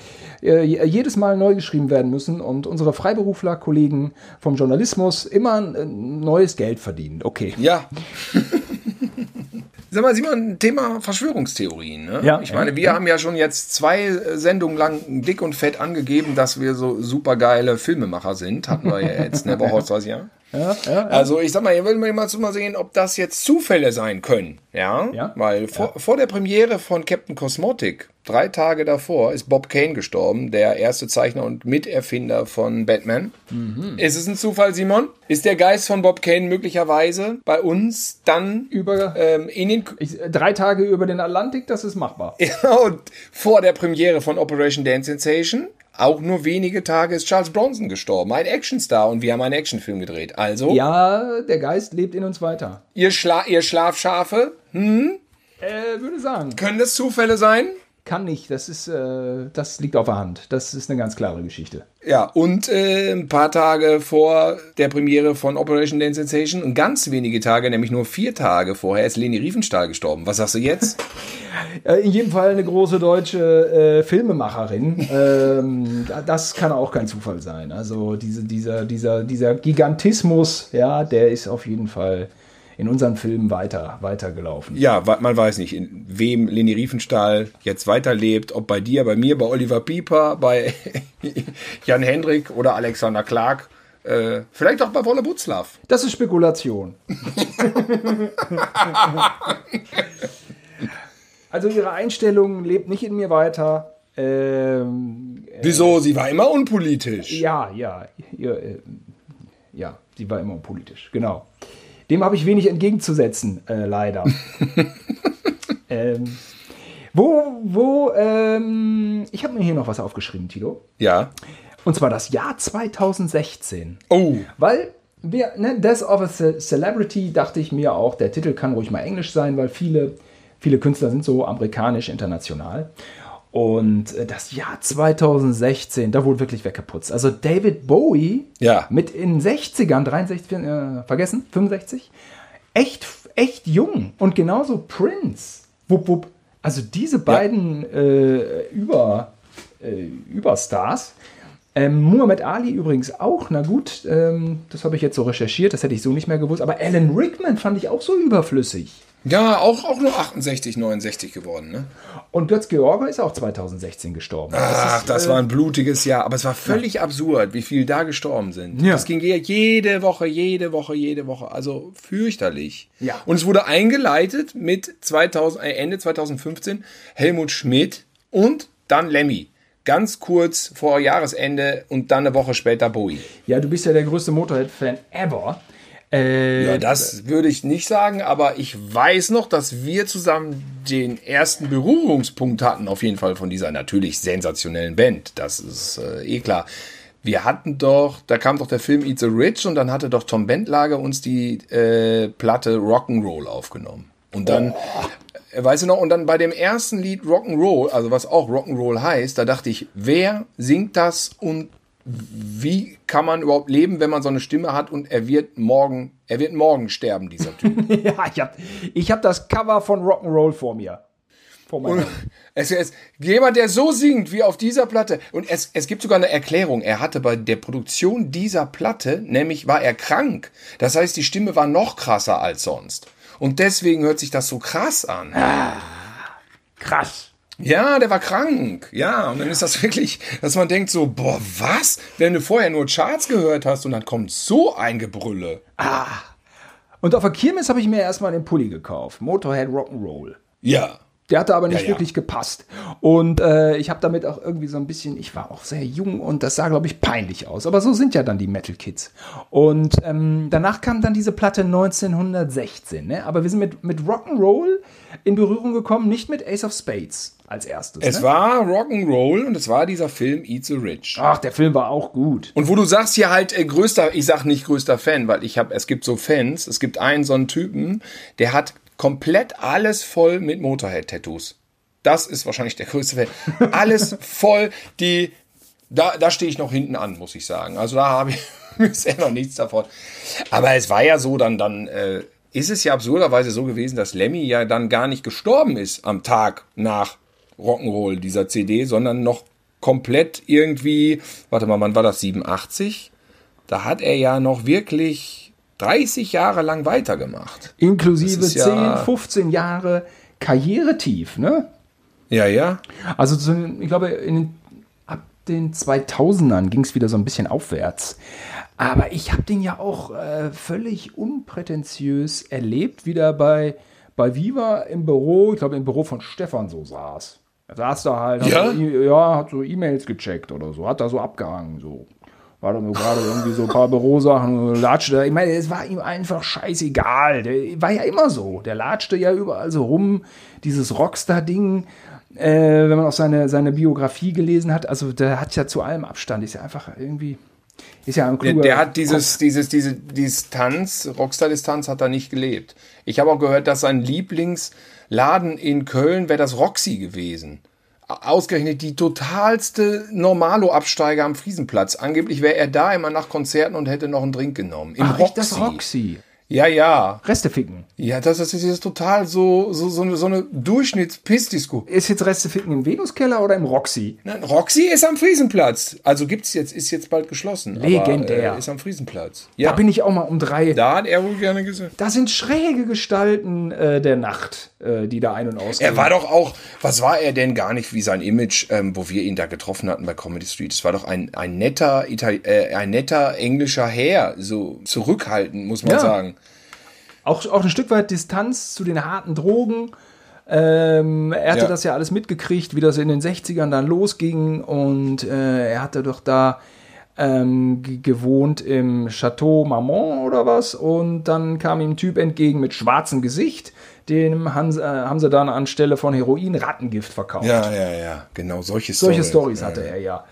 äh, äh jedes Mal neu geschrieben werden müssen und unsere Freiberufler, Kollegen vom Journalismus immer neues Geld verdienen. Okay. Ja. Sag mal, Simon, Thema Verschwörungstheorien. Ne? Ja, ich meine, wir ja. haben ja schon jetzt zwei Sendungen lang dick und fett angegeben, dass wir so supergeile Filmemacher sind. Hatten wir ja jetzt, ne, weiß ich ja. Ja, ja, Also ich sag mal, hier will man mal sehen, ob das jetzt Zufälle sein können. Ja, ja. weil vor, vor der Premiere von Captain Cosmotic, drei Tage davor, ist Bob Kane gestorben, der erste Zeichner und Miterfinder von Batman. Mhm. Ist es ein Zufall, Simon? Ist der Geist von Bob Kane möglicherweise bei uns dann über ähm, in den ich, drei Tage über den Atlantik? Das ist machbar. Ja, und vor der Premiere von Operation Dance Sensation auch nur wenige Tage ist Charles Bronson gestorben, ein Actionstar und wir haben einen Actionfilm gedreht. Also ja, der Geist lebt in uns weiter. Ihr, Schla ihr Schlafschafe, hm? Äh, würde sagen. Können das Zufälle sein? Kann nicht, das ist, äh, das liegt auf der Hand. Das ist eine ganz klare Geschichte. Ja, und äh, ein paar Tage vor der Premiere von Operation Dance Sensation und ganz wenige Tage, nämlich nur vier Tage vorher, ist Leni Riefenstahl gestorben. Was sagst du jetzt? Äh, in jedem Fall eine große deutsche äh, Filmemacherin. ähm, das kann auch kein Zufall sein. Also diese, dieser, dieser, dieser Gigantismus, ja, der ist auf jeden Fall in unseren Filmen weiter, weitergelaufen. Ja, man weiß nicht, in wem Leni Riefenstahl jetzt weiterlebt, ob bei dir, bei mir, bei Oliver Pieper, bei Jan Hendrik oder Alexander Clark. Äh, vielleicht auch bei Wolle Butzlaff. Das ist Spekulation. also ihre Einstellung lebt nicht in mir weiter. Ähm, äh, Wieso? Sie war immer unpolitisch. Ja, ja. Ihr, äh, ja, sie war immer unpolitisch, genau. Dem habe ich wenig entgegenzusetzen, äh, leider. ähm, wo, wo, ähm, ich habe mir hier noch was aufgeschrieben, Tilo. Ja. Und zwar das Jahr 2016. Oh. Weil wir, ne, Death of a Celebrity dachte ich mir auch, der Titel kann ruhig mal Englisch sein, weil viele, viele Künstler sind so amerikanisch, international. Und äh, das Jahr 2016, da wurde wirklich weggeputzt. Also David Bowie ja. mit in 60ern, 63, äh, vergessen, 65, echt, echt jung. Und genauso Prince. Wupp, wupp. Also diese beiden ja. äh, Über, äh, Überstars. Ähm, Muhammad Ali übrigens auch, na gut, ähm, das habe ich jetzt so recherchiert, das hätte ich so nicht mehr gewusst. Aber Alan Rickman fand ich auch so überflüssig. Ja, auch, auch nur 68, 69 geworden, ne? Und Götz George ist auch 2016 gestorben. Ach, das, ist, das äh, war ein blutiges Jahr, aber es war völlig ja. absurd, wie viele da gestorben sind. Ja. Das ging jede Woche, jede Woche, jede Woche, also fürchterlich. Ja. Und es wurde eingeleitet mit 2000, äh, Ende 2015 Helmut Schmidt und dann Lemmy ganz kurz vor Jahresende und dann eine Woche später Bowie. Ja, du bist ja der größte Motorhead-Fan ever. Äh, ja, das würde ich nicht sagen, aber ich weiß noch, dass wir zusammen den ersten Berührungspunkt hatten, auf jeden Fall von dieser natürlich sensationellen Band. Das ist äh, eh klar. Wir hatten doch, da kam doch der Film Eat the Rich und dann hatte doch Tom Bentlage uns die äh, Platte Rock'n'Roll aufgenommen. Und dann, oh. weißt du noch, und dann bei dem ersten Lied Rock'n'Roll, also was auch Rock'n'Roll heißt, da dachte ich, wer singt das und wie kann man überhaupt leben, wenn man so eine Stimme hat und er wird morgen, er wird morgen sterben, dieser Typ. ja, ich habe ich hab das Cover von Rock'n'Roll vor mir. Vor und es ist jemand, der so singt wie auf dieser Platte. Und es, es gibt sogar eine Erklärung. Er hatte bei der Produktion dieser Platte, nämlich war er krank. Das heißt, die Stimme war noch krasser als sonst. Und deswegen hört sich das so krass an. Ah, krass. Ja, der war krank. Ja, und dann ist das wirklich, dass man denkt so, boah, was? Wenn du vorher nur Charts gehört hast und dann kommt so ein Gebrülle. Ah. Und auf der Kirmes habe ich mir erstmal den Pulli gekauft. Motorhead Rock'n'Roll. Ja. Der hatte aber nicht Ja, ja. wirklich gepasst. Und äh, ich habe damit auch irgendwie so ein bisschen, ich war auch sehr jung und das sah, glaube ich, peinlich aus. Aber so sind ja dann die Metal Kids. Und ähm, danach kam dann diese Platte 1916. Ne? Aber wir sind mit, mit Rock'n'Roll in Berührung gekommen, nicht mit Ace of Spades als erstes. Es ne? war Rock'n'Roll und es war dieser Film Eat the Rich. Ach, der Film war auch gut. Und wo du sagst hier halt äh, größter, ich sag nicht größter Fan, weil ich habe, es gibt so Fans, es gibt einen so einen Typen, der hat komplett alles voll mit Motorhead-Tattoos. Das ist wahrscheinlich der größte Fan. Alles voll, die, da, da stehe ich noch hinten an, muss ich sagen. Also da habe ich bisher noch nichts davon. Aber es war ja so, dann, dann äh, ist es ja absurderweise so gewesen, dass Lemmy ja dann gar nicht gestorben ist am Tag nach Rock'n'Roll dieser CD, sondern noch komplett irgendwie, warte mal, wann war das, 87? Da hat er ja noch wirklich 30 Jahre lang weitergemacht. Inklusive Das ist 10, ja- 15 Jahre Karrieretief, ne? Ja, ja. Also ich glaube, den- ab den 2000ern ging es wieder so ein bisschen aufwärts. Aber ich habe den ja auch äh, völlig unprätentiös erlebt, wieder bei, bei Viva im Büro, ich glaube im Büro von Stefan so saß. Er saß da halt, hat Ja? so, E- ja, hat so E-Mails gecheckt oder so, hat da so abgehangen, so. War dann nur gerade irgendwie so ein paar Bürosachen, und latschte. da. Ich meine, es war ihm einfach scheißegal. Der war ja immer so. Der latschte ja überall so rum. Dieses Rockstar-Ding, äh, wenn man auch seine, seine Biografie gelesen hat, also der hat ja zu allem Abstand. Ist ja einfach irgendwie, ist ja ein Der, kluger der hat dieses, dieses, diese Distanz, Rockstar-Distanz hat er nicht gelebt. Ich habe auch gehört, dass sein Lieblingsladen in Köln wäre das Roxy gewesen. Ausgerechnet die totalste Normalo-Absteiger am Friesenplatz. Angeblich wäre er da immer nach Konzerten und hätte noch einen Drink genommen. Im Ach, echt, das Roxy. Ja, ja. Reste ficken. Ja, das, das ist jetzt total so, so, so eine, so eine Durchschnitts-Piss-Disco. Ist jetzt Reste ficken im Venuskeller oder im Roxy? Nein, Roxy ist am Friesenplatz. Also gibt's jetzt, ist jetzt bald geschlossen. Legendär. Aber, äh, ist am Friesenplatz. Da Ja, bin ich auch mal um drei. da hat er wohl gerne gesehen. Da sind schräge Gestalten äh, der Nacht, äh, die da ein- und ausgehen. Er war doch auch, was war er denn gar nicht wie sein Image, ähm, wo wir ihn da getroffen hatten bei Comedy Street? Es war doch ein, ein netter, Itali äh, ein netter englischer Herr, so zurückhaltend, muss man Ja. sagen. Auch, auch ein Stück weit Distanz zu den harten Drogen. Ähm, er hatte Ja. das ja alles mitgekriegt, wie das in den 60ern dann losging und äh, er hatte doch da ähm, ge- gewohnt im Chateau Marmont oder was und dann kam ihm ein Typ entgegen mit schwarzem Gesicht, dem haben, sie- äh, haben sie dann anstelle von Heroin Rattengift verkauft. Ja, ja, ja, genau, solche Solche Storys. Stories hatte er ja.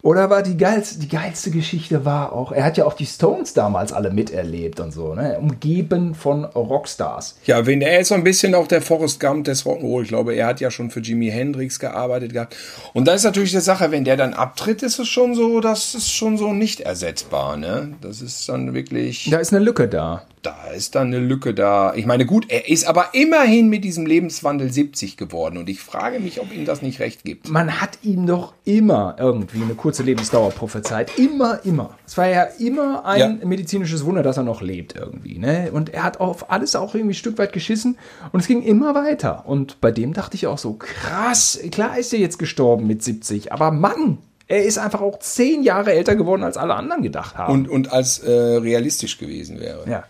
Oder war die geilste, die geilste Geschichte war auch, er hat ja auch die Stones damals alle miterlebt und so, ne? Umgeben von Rockstars. Ja, wenn er ist so ein bisschen auch der Forrest Gump des Rock'n'Roll. Ich glaube, er hat ja schon für Jimi Hendrix gearbeitet gehabt. Und da ist natürlich die Sache, wenn der dann abtritt, ist es schon so, das ist schon so nicht ersetzbar, ne? Das ist dann wirklich, Da ist eine Lücke da. Da ist dann eine Lücke da. Ich meine, gut, er ist aber immerhin mit diesem Lebenswandel 70 geworden. Und ich frage mich, ob ihm das nicht recht gibt. Man hat ihm doch immer irgendwie eine kurze Lebensdauer prophezeit. Immer, immer. Es war ja immer ein Ja. medizinisches Wunder, dass er noch lebt irgendwie. Ne? Und er hat auf alles auch irgendwie ein Stück weit geschissen und es ging immer weiter. Und bei dem dachte ich auch so, krass, klar ist er jetzt gestorben mit 70, aber Mann, er ist einfach auch zehn Jahre älter geworden, als alle anderen gedacht haben. Und, und als äh, realistisch gewesen wäre. ja.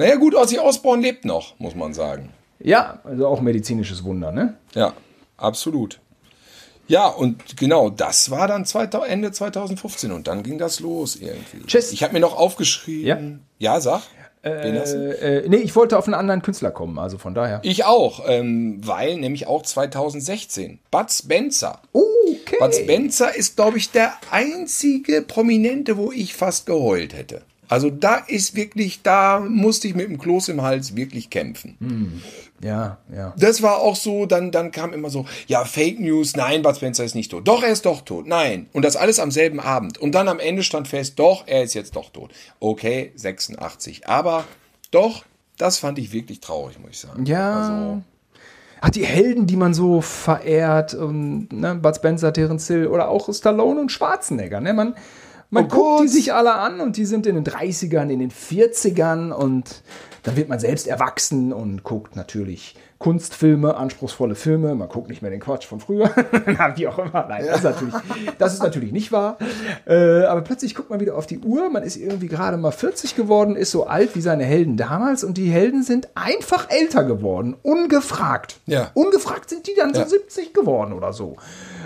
Naja, gut, Ozzy Osbourne lebt noch, muss man sagen. Ja, also auch medizinisches Wunder, ne? Ja, absolut. Ja, und genau, das war dann 2000, Ende 2015 und dann ging das los irgendwie. Tschüss. Ich habe mir noch aufgeschrieben. Ja, sag. Wen hast du? Äh, nee, ich wollte auf einen anderen Künstler kommen, also von daher. Ich auch, ähm, weil nämlich auch 2016. Bud Spencer. Okay. Bud Spencer ist, glaube ich, der einzige Prominente, wo ich fast geheult hätte. Also da ist wirklich, da musste ich mit dem Kloß im Hals wirklich kämpfen. Ja, ja. Das war auch so, dann, dann kam immer so, ja, Fake News, nein, Bud Spencer ist nicht tot. Doch, er ist doch tot. Nein. Und das alles am selben Abend. Und dann am Ende stand fest, doch, er ist jetzt doch tot. Okay, 86. Aber doch, das fand ich wirklich traurig, muss ich sagen. Ja. Also, Hat die Helden, die man so verehrt, und, ne, Bud Spencer, Terence Hill oder auch Stallone und Schwarzenegger, ne? Man, man Oh guckt die sich alle an und die sind in den 30ern, in den 40ern und Dann wird man selbst erwachsen und guckt natürlich Kunstfilme, anspruchsvolle Filme. Man guckt nicht mehr den Quatsch von früher. Na, wie auch immer. Nein, das, ist natürlich, das ist natürlich nicht wahr. Äh, aber plötzlich guckt man wieder auf die Uhr. Man ist irgendwie gerade mal 40 geworden, ist so alt wie seine Helden damals. Und die Helden sind einfach älter geworden. Ungefragt. Ja. Ungefragt sind die dann Ja. so 70 geworden oder so.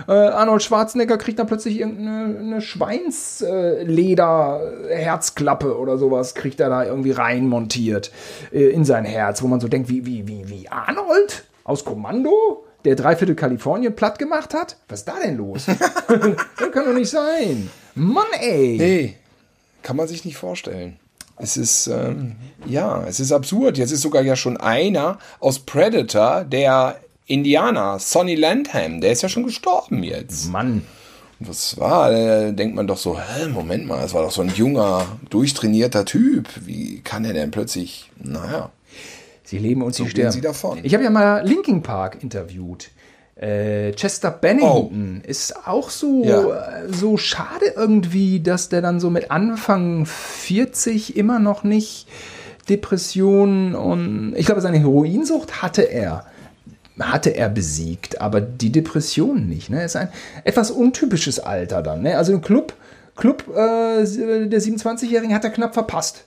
Äh, Arnold Schwarzenegger kriegt dann plötzlich irgendeine eine Schweinsleder-Herzklappe oder sowas, kriegt er da irgendwie reinmontiert äh, in sein Herz, wo man so denkt, wie, wie, wie, wie Arnold aus Kommando, der dreiviertel Kalifornien platt gemacht hat? Was ist da denn los? das kann doch nicht sein. Mann, ey. Nee, kann man sich nicht vorstellen. Es ist, ähm, ja, es ist absurd. Jetzt ist sogar ja schon einer aus Predator, der Indianer, Sonny Landham, der ist ja schon gestorben jetzt. Mann. Was war? Da denkt man doch so, hä, Moment mal, es war doch so ein junger, durchtrainierter Typ. Wie kann er denn plötzlich, naja. Sie leben und sie gehen sterben. sie davon. Ich habe ja mal Linkin Park interviewt. Äh, Chester Bennington ist auch so, Oh. Ja. äh, so schade irgendwie, dass der dann so mit Anfang 40 immer noch nicht Depressionen und ich glaube, seine Heroinsucht hatte er. Hatte er besiegt, aber die Depression nicht. Ne? Ist ein etwas untypisches Alter dann. Ne? Also im Club, Club äh, der 27-Jährigen hat er knapp verpasst.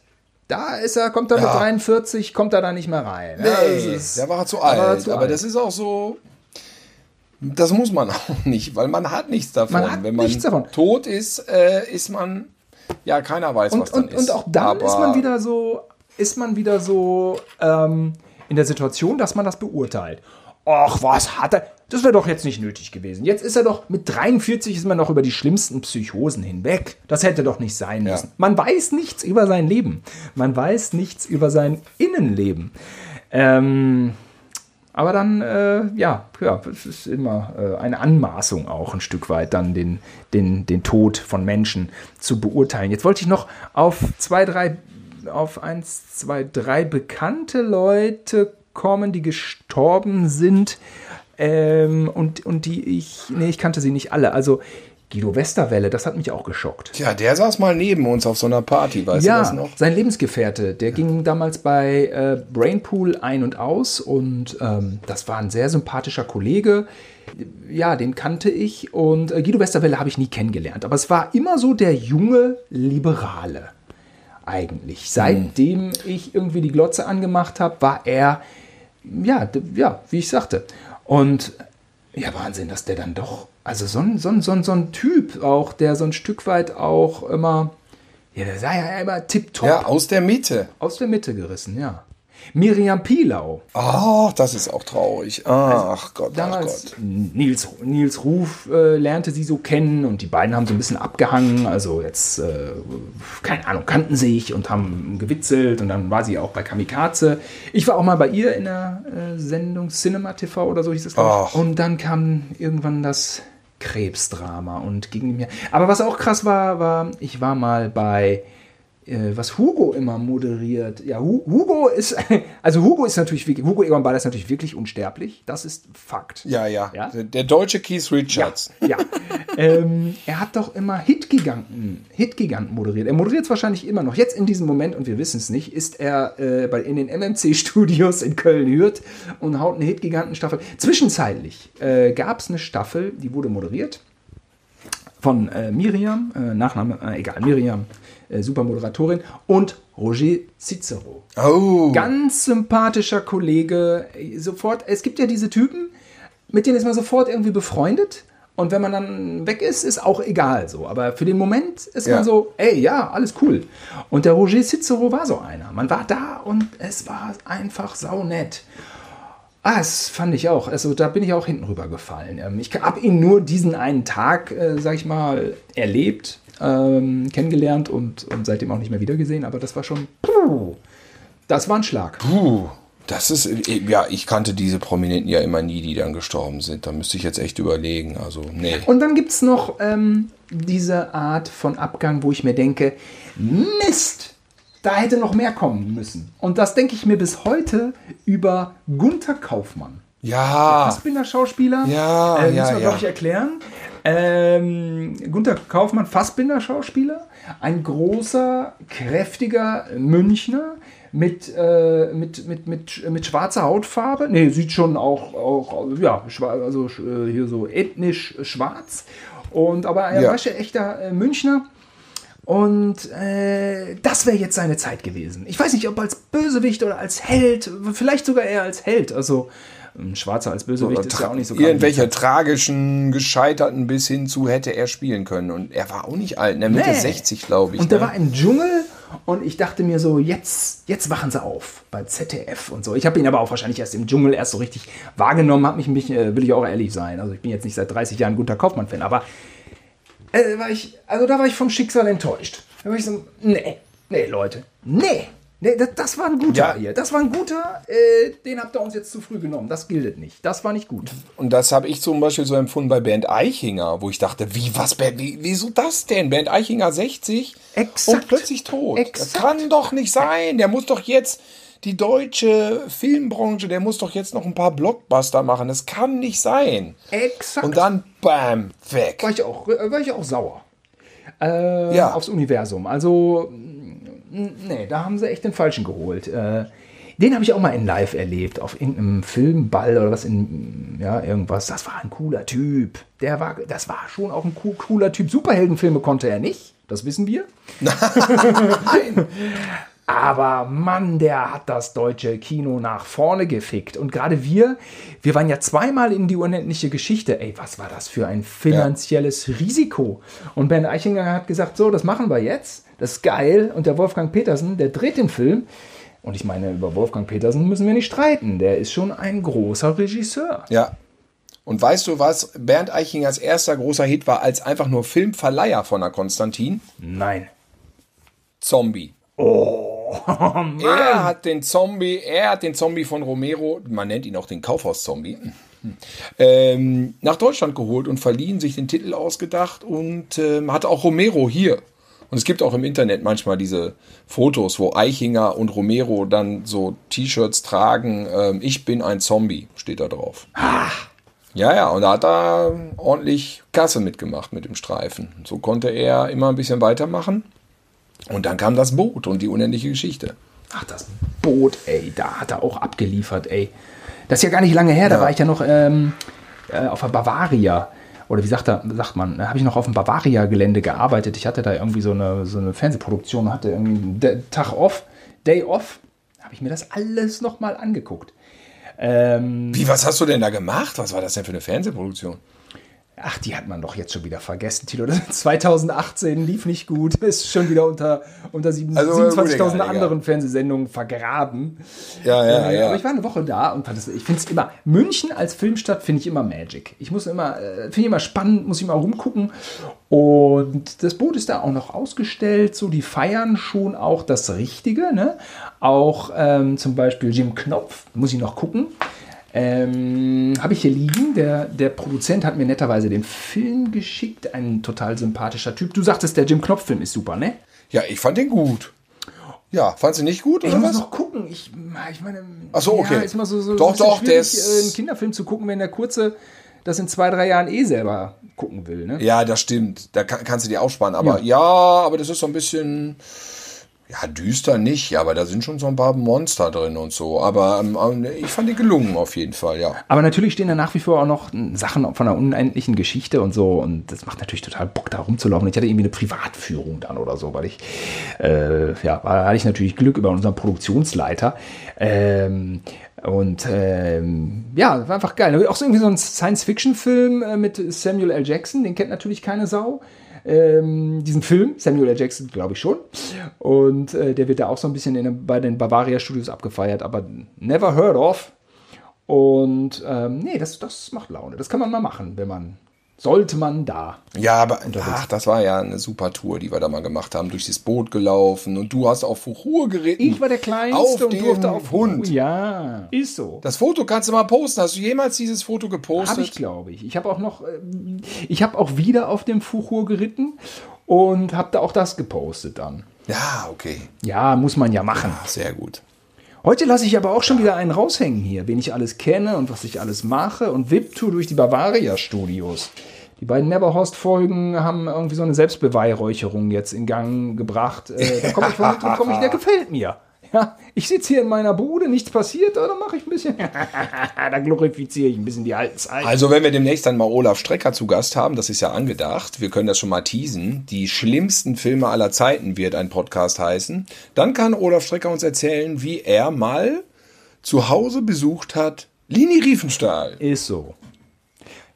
Da ist er, kommt er mit Ja. 43, kommt er da nicht mehr rein. Ja, das ist- der war zu da war alt. zu aber alt. das ist auch so. Das muss man auch nicht, weil man hat nichts davon. Man hat Wenn man nichts davon. tot ist, äh, ist man. Ja, keiner weiß, was und, dann und, ist. und auch dann Aber ist man wieder so, ist man wieder so ähm, in der Situation, dass man das beurteilt. Ach, was hat er? Das wäre doch jetzt nicht nötig gewesen. Jetzt ist er doch, mit 43 ist man doch über die schlimmsten Psychosen hinweg. Das hätte doch nicht sein Ja. müssen. Man weiß nichts über sein Leben. Man weiß nichts über sein Innenleben. Ähm, aber dann, äh, ja, ja, es ist immer äh, eine Anmaßung auch ein Stück weit, dann den, den, den Tod von Menschen zu beurteilen. Jetzt wollte ich noch auf zwei, drei, auf eins, zwei, drei bekannte Leute kommen, die gestorben sind ähm, und, und die ich, nee, ich kannte sie nicht alle. Also Guido Westerwelle, das hat mich auch geschockt. Tja, der saß mal neben uns auf so einer Party, weißt du das Ja, noch? sein Lebensgefährte, der ging damals bei äh, Brainpool ein und aus und ähm, das war ein sehr sympathischer Kollege. Ja, den kannte ich und äh, Guido Westerwelle habe ich nie kennengelernt, aber es war immer so der junge Liberale eigentlich. Seitdem ich irgendwie die Glotze angemacht habe, war er, ja, ja, wie ich sagte. Und ja, Wahnsinn, dass der dann doch, also so ein, so ein, so ein, so ein Typ auch, der so ein Stück weit auch immer, ja, der sah ja immer tipptopp Ja, aus der Mitte. aus der Mitte gerissen, ja. Miriam Pilau, Ach, das ist auch traurig. Ach Gott, ach damals Gott. Nils, Nils Ruf äh, lernte sie so kennen und die beiden haben so ein bisschen abgehangen, also jetzt, äh, keine Ahnung, kannten sich und haben gewitzelt und dann war sie auch bei Kamikaze. Ich war auch mal bei ihr in der äh, Sendung Cinema TV oder so hieß es. Ach. Und dann kam irgendwann das Krebsdrama und ging mir. Aber was auch krass war, war, ich war mal bei was Hugo immer moderiert. Ja, Hu Hugo ist, also Hugo ist natürlich, wirklich- Hugo Egon Balder ist natürlich wirklich unsterblich. Das ist Fakt. Ja, ja, Ja? Der, der deutsche Keith Richards. Ja. ähm, er hat doch immer Hitgiganten, Hitgiganten moderiert. Er moderiert es wahrscheinlich immer noch. Jetzt in diesem Moment, und wir wissen es nicht, ist er äh, bei, in den MMC-Studios in Köln-Hürth und haut eine Hitgiganten-Staffel. Zwischenzeitlich äh, gab es eine Staffel, die wurde moderiert von äh, Miriam, äh, Nachname, äh, egal, Miriam, äh, super Moderatorin, und Roger Cicero. Oh. Ganz sympathischer Kollege. Sofort, es gibt ja diese Typen, mit denen ist man sofort irgendwie befreundet. Und wenn man dann weg ist, ist auch egal so. Aber für den Moment ist Ja. man so, ey, ja, alles cool. Und der Roger Cicero war so einer. Man war da und es war einfach saunett. Ah, das fand ich auch. Also da bin ich auch hinten rüber gefallen. Ähm, Ich habe ihn nur diesen einen Tag, äh, sag ich mal, erlebt, ähm, kennengelernt und, und seitdem auch nicht mehr wiedergesehen. Aber das war schon, puh, das war ein Schlag. Puh, das ist, ja, ich kannte diese Prominenten ja immer nie, die dann gestorben sind. Da müsste ich jetzt echt überlegen. Also, nee. Und dann gibt es noch ähm, diese Art von Abgang, wo ich mir denke, Mist, da hätte noch mehr kommen müssen. Und das denke ich mir bis heute über Gunther Kaufmann. Ja, Fassbinder-Schauspieler. Ja, äh, ja, Müssen wir, ja. glaube ich, erklären. Ähm, Gunther Kaufmann, Fassbinder-Schauspieler. Ein großer, kräftiger Münchner mit, äh, mit, mit, mit, mit schwarzer Hautfarbe. Nee, sieht schon auch, auch ja, also äh, hier so ethnisch schwarz. Und, aber er ja. echter äh, Münchner. Und äh, das wäre jetzt seine Zeit gewesen. Ich weiß nicht, ob als Bösewicht oder als Held, vielleicht sogar eher als Held. Also ein Schwarzer als Bösewicht so, ist ja auch nicht so Irgendwelche tragischen, gescheiterten bis hin zu hätte er spielen können. Und er war auch nicht alt, in der Mitte nee. 60, glaube ich. Und ne? der war im Dschungel und ich dachte mir so, jetzt, jetzt wachen sie auf bei ZDF und so. Ich habe ihn aber auch wahrscheinlich erst im Dschungel erst so richtig wahrgenommen, habe mich, mich äh, will ich auch ehrlich sein. Also ich bin jetzt nicht seit 30 Jahren guter Kaufmann-Fan, aber äh, war ich, also da war ich vom Schicksal enttäuscht. Da war ich so, nee, nee, Leute, nee. Nee, das, das, war ein guter ja. hier. Das war ein guter, äh, den habt ihr uns jetzt zu früh genommen. Das gilt nicht. Das war nicht gut. Und das habe ich zum Beispiel so empfunden bei Bernd Eichinger, wo ich dachte, wie, was, wie, wieso das denn? Bernd Eichinger 60 Exakt. und plötzlich tot. Exakt. Das kann doch nicht sein. Der muss doch jetzt die deutsche Filmbranche, der muss doch jetzt noch ein paar Blockbuster machen. Das kann nicht sein. Exakt. Und dann, bam, weg. War ich auch, war ich auch sauer. Äh, ja. Aufs Universum. Also nee, da haben sie echt den Falschen geholt. Äh, den habe ich auch mal in Live erlebt, auf irgendeinem Filmball oder was in, ja, irgendwas. Das war ein cooler Typ. Der war, das war schon auch ein cooler Typ. Superheldenfilme konnte er nicht, das wissen wir. Nein. Aber Mann, der hat das deutsche Kino nach vorne gefickt. Und gerade wir, wir waren ja zweimal in die unendliche Geschichte. Ey, was war das für ein finanzielles ja. Risiko? Und Ben Eichinger hat gesagt, so, das machen wir jetzt. Das ist geil. Und der Wolfgang Petersen, der dreht den Film. Und ich meine, über Wolfgang Petersen müssen wir nicht streiten. Der ist schon ein großer Regisseur. Ja. Und weißt du, was Bernd Eichingers erster großer Hit war als einfach nur Filmverleiher von der Konstantin? Nein. Zombie. Oh, Mann. Er hat den Zombie, er hat den Zombie von Romero, man nennt ihn auch den Kaufhaus-Zombie, ähm, nach Deutschland geholt und verliehen, sich den Titel ausgedacht und ähm, hat auch Romero hier und es gibt auch im Internet manchmal diese Fotos, wo Eichinger und Romero dann so T-Shirts tragen. Ähm, ich bin ein Zombie, steht da drauf. Ah. Ja, ja, und da hat er ordentlich Kasse mitgemacht mit dem Streifen. So konnte er immer ein bisschen weitermachen. Und dann kam das Boot und die unendliche Geschichte. Ach, das Boot, ey, da hat er auch abgeliefert, ey. Das ist ja gar nicht lange her, da war ich ja noch ähm, äh, auf der Bavaria oder wie sagt, er, sagt man, da habe ich noch auf dem Bavaria-Gelände gearbeitet. Ich hatte da irgendwie so eine, so eine Fernsehproduktion, hatte irgendwie einen Tag off, Day off. Habe ich mir das alles nochmal angeguckt. Ähm, wie, was hast du denn da gemacht? Was war das denn für eine Fernsehproduktion? Ach, die hat man doch jetzt schon wieder vergessen, Tilo. 2018 lief nicht gut, ist schon wieder unter, unter also, 27.000 anderen Fernsehsendungen vergraben. Ja, ja, äh, ja. Aber ich war eine Woche da und fand es, ich finde es immer, München als Filmstadt finde ich immer Magic. Ich muss immer, äh, finde ich immer spannend, muss ich mal rumgucken. Und das Boot ist da auch noch ausgestellt, so die feiern schon auch das Richtige, ne? Auch ähm, zum Beispiel Jim Knopf, muss ich noch gucken. Ähm, Habe ich hier liegen. Der, der Produzent hat mir netterweise den Film geschickt. Ein total sympathischer Typ. Du sagtest, der Jim Knopf-Film ist super, ne? Ja, ich fand den gut. Ja, fandst du nicht gut? Oder ich muss was? noch gucken. Ich, ich meine, Ach so, okay. Ja, ist immer so, so doch, doch, der ist äh, einen Kinderfilm zu gucken, wenn der kurze das in zwei, drei Jahren eh selber gucken will. Ne? Ja, das stimmt. Da kann, kannst du dir aufsparen. Aber ja. ja, aber das ist so ein bisschen ja, düster nicht, aber da sind schon so ein paar Monster drin und so. Aber ähm, ich fand die gelungen auf jeden Fall, ja. Aber natürlich stehen da nach wie vor auch noch Sachen von einer unendlichen Geschichte und so. Und das macht natürlich total Bock, da rumzulaufen. Ich hatte irgendwie eine Privatführung dann oder so, weil ich, äh, ja, da hatte ich natürlich Glück über unseren Produktionsleiter. Ähm, und ähm, ja, war einfach geil. Auch so irgendwie so ein Science-Fiction-Film äh, mit Samuel L. Jackson, den kennt natürlich keine Sau ähm, diesen Film, Samuel L. Jackson, glaube ich schon. Und äh, der wird da auch so ein bisschen in, bei den Bavaria Studios abgefeiert, aber never heard of. Und ähm, nee, das, das macht Laune. Das kann man mal machen, wenn man sollte man da. Ja, aber ach, das war ja eine super Tour, die wir da mal gemacht haben, durch das Boot gelaufen und du hast auf Ruhe geritten. Ich war der Kleinste auf und durfte auf Hund. Ja, ist so. Das Foto kannst du mal posten. Hast du jemals dieses Foto gepostet? Habe ich, glaube ich. Ich habe auch noch, äh, ich habe auch wieder auf dem Fuchur geritten und habe da auch das gepostet dann. Ja, okay. Ja, muss man ja machen. Ja, sehr gut. Heute lasse ich aber auch schon wieder einen raushängen hier, wen ich alles kenne und was ich alles mache und VIP-Tour durch die Bavaria Studios. Die beiden Neverhorst-Folgen haben irgendwie so eine Selbstbeweihräucherung jetzt in Gang gebracht. Äh, da komme ich komm ich, der gefällt mir. Ja, ich sitze hier in meiner Bude, nichts passiert, oder mache ich ein bisschen. da glorifiziere ich ein bisschen die alten Zeiten. Also, wenn wir demnächst dann mal Olaf Strecker zu Gast haben, das ist ja angedacht, wir können das schon mal teasen, die schlimmsten Filme aller Zeiten wird ein Podcast heißen, dann kann Olaf Strecker uns erzählen, wie er mal zu Hause besucht hat Lini Riefenstahl. Ist so.